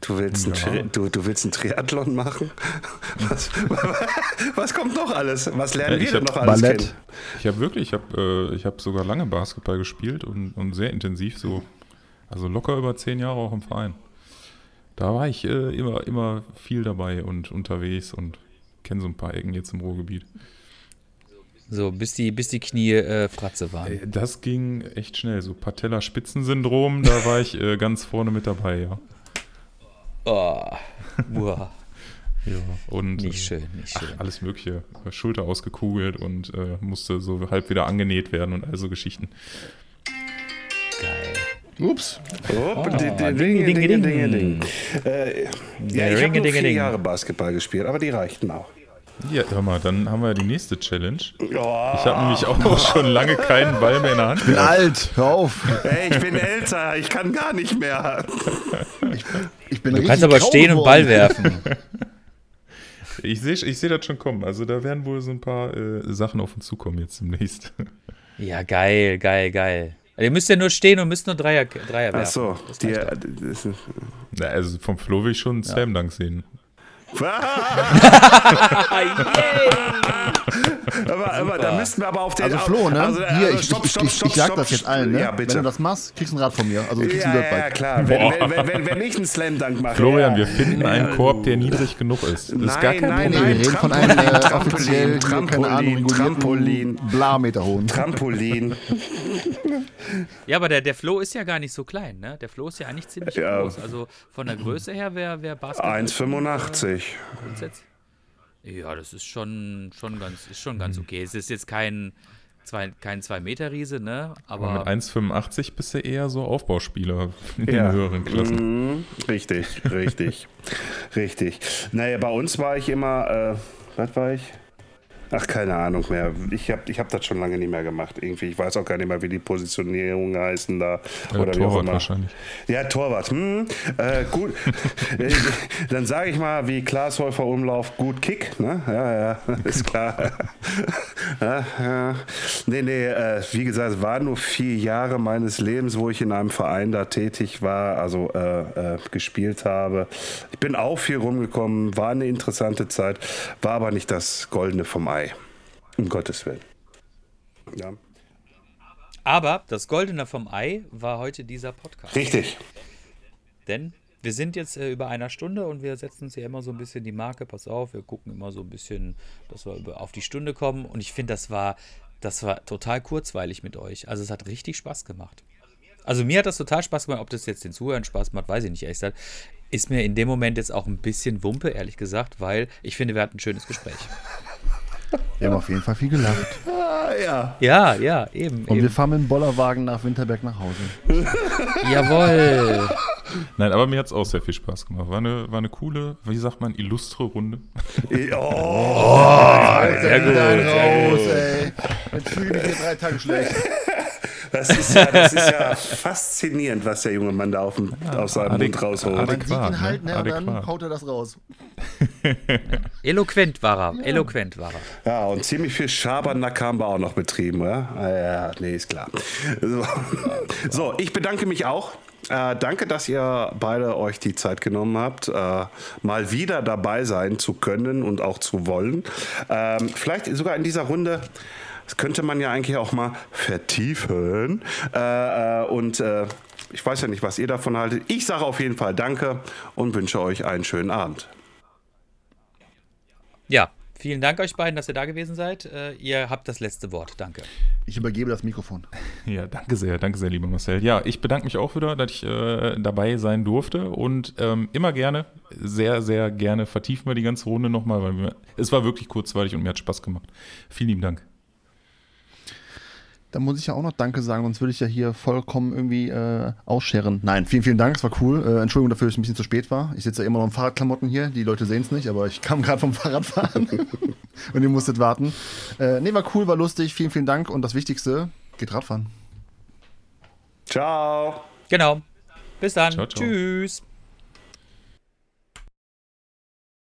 Du willst, ja. ein, du, du willst einen Triathlon machen? Was, was kommt noch alles? Was lernen ja, wir denn noch alles Ballett. kennen? Ich habe wirklich, ich habe äh, hab sogar lange Basketball gespielt und, und sehr intensiv, so, also locker über zehn Jahre auch im Verein. Da war ich äh, immer, immer viel dabei und unterwegs und kenne so ein paar Ecken jetzt im Ruhrgebiet. So, bis die, bis die Knie äh, Fratze waren. Äh, das ging echt schnell. So Patella-Spitzensyndrom, da war ich äh, ganz vorne mit dabei, ja. Oh. Uah. ja, und nicht schön, nicht schön. Ach, alles Mögliche. Schulter ausgekugelt und äh, musste so halb wieder angenäht werden und all so Geschichten. Geil. Ups. Oh, ding, ding, ding, ding, ding. Äh, ja, ich habe vier Jahre Basketball gespielt, aber die reichten auch. Ja, hör mal, dann haben wir ja die nächste Challenge. Ich habe nämlich auch schon lange keinen Ball mehr in der Hand. Ich bin alt, hör auf. Hey, ich bin älter, ich kann gar nicht mehr. Ich, ich bin du kannst aber stehen und Ball werfen. Ich sehe ich seh das schon kommen. Also da werden wohl so ein paar äh, Sachen auf uns zukommen jetzt demnächst. Ja, geil, geil, geil. Ihr müsst ja nur stehen und müsst nur Dreier, Dreier werfen. Ach so. Die, Na, also vom Flo will ich schon ja. Slam Dunk sehen. Aber, aber da müssten wir aber auf den. Also Flo, ne? Also, Hier, also, stopp, ich, stopp, stopp, ich, ich, ich sag das jetzt allen, ne? Ja, bitte. Wenn du das machst, kriegst du ein Rad von mir. Also kriegst ja, ein Dirtbike. Ja, klar. Wenn, wenn, wenn, wenn, ich einen Slam Dunk mache. Florian, ja. wir finden einen Korb, der niedrig genug ist. Das ist gar kein nein, Problem. wir reden von einem äh, offiziell, Trampolin, keine Ahnung, Trampolin, Blameter hohen. Trampolin. ja, aber der, der Flo ist ja gar nicht so klein, ne? Der Flo ist ja eigentlich ziemlich groß. Also von der Größe her wäre wär Basketball. 1,85. Ja, das ist schon, schon, ganz, ist schon ganz mhm. okay. Es ist jetzt kein, zwei, kein 2-Meter-Riese, ne? Aber, Aber mit 1,85 bist du eher so Aufbauspieler in ja. den höheren Klassen. Mhm, richtig, richtig, richtig. Naja, bei uns war ich immer, äh, was war ich? Ach, keine Ahnung mehr. Ich habe ich hab das schon lange nicht mehr gemacht. Irgendwie. Ich weiß auch gar nicht mehr, wie die Positionierungen heißen da. Ja, oder Torwart wie auch immer. wahrscheinlich. Ja, Torwart. Hm, äh, gut. Dann sage ich mal, wie Klaas Häufer Umlauf, gut Kick. Ne? Ja, ja, ist klar. ja, ja. Nee, nee, äh, wie gesagt, es waren nur vier Jahre meines Lebens, wo ich in einem Verein da tätig war, also äh, äh gespielt habe. Ich bin auch viel rumgekommen, war eine interessante Zeit, war aber nicht das Goldene vom Eis. Mai. Um Gottes Willen. Ja. Aber das Goldene vom Ei war heute dieser Podcast. Richtig. Denn wir sind jetzt äh, über einer Stunde und wir setzen uns ja immer so ein bisschen die Marke. Pass auf, wir gucken immer so ein bisschen, dass wir auf die Stunde kommen. Und ich finde, das war, das war total kurzweilig mit euch. Also es hat richtig Spaß gemacht. Also mir hat das total Spaß gemacht. Ob das jetzt den Zuhörern Spaß macht, weiß ich nicht ehrlich gesagt. Ist mir in dem Moment jetzt auch ein bisschen Wumpe, ehrlich gesagt, weil ich finde, wir hatten ein schönes Gespräch. Wir haben auf jeden Fall viel gelacht. Ah, ja. Ja, ja, eben. Und eben. wir fahren mit dem Bollerwagen nach Winterberg nach Hause. Jawohl. Nein, aber mir hat es auch sehr viel Spaß gemacht. War eine, war eine coole, wie sagt man, illustre Runde. Oh, oh sehr gut. Sehr raus, gut. Ey. Jetzt fühle ich mich hier drei Tage schlecht. Das ist, ja, das ist ja faszinierend, was der junge Mann da auf dem, ja, aus seinem Mund rausholt. Man sieht ihn halt, ne, und dann haut er das raus. Eloquent war er, ja. eloquent war er. Ja, und ziemlich viel Schabernack haben wir auch noch betrieben, ja? Ah, ja, nee, ist klar. So, so ich bedanke mich auch. Äh, danke, dass ihr beide euch die Zeit genommen habt, äh, mal wieder dabei sein zu können und auch zu wollen. Ähm, vielleicht sogar in dieser Runde das könnte man ja eigentlich auch mal vertiefen. Äh, äh, und äh, ich weiß ja nicht, was ihr davon haltet. Ich sage auf jeden Fall Danke und wünsche euch einen schönen Abend. Ja, vielen Dank euch beiden, dass ihr da gewesen seid. Äh, ihr habt das letzte Wort. Danke. Ich übergebe das Mikrofon. Ja, danke sehr, danke sehr, lieber Marcel. Ja, ich bedanke mich auch wieder, dass ich äh, dabei sein durfte und ähm, immer gerne, sehr, sehr gerne vertiefen wir die ganze Runde nochmal, weil wir, es war wirklich kurzweilig und mir hat Spaß gemacht. Vielen lieben Dank. Da muss ich ja auch noch Danke sagen, sonst würde ich ja hier vollkommen irgendwie äh, ausscheren. Nein, vielen, vielen Dank, es war cool. Äh, Entschuldigung dafür, dass ich ein bisschen zu spät war. Ich sitze ja immer noch in Fahrradklamotten hier, die Leute sehen es nicht, aber ich kam gerade vom Fahrradfahren und ihr musstet warten. Äh, nee, war cool, war lustig, vielen, vielen Dank und das Wichtigste, geht Radfahren. Ciao. Genau. Bis dann. Ciao, ciao. Tschüss.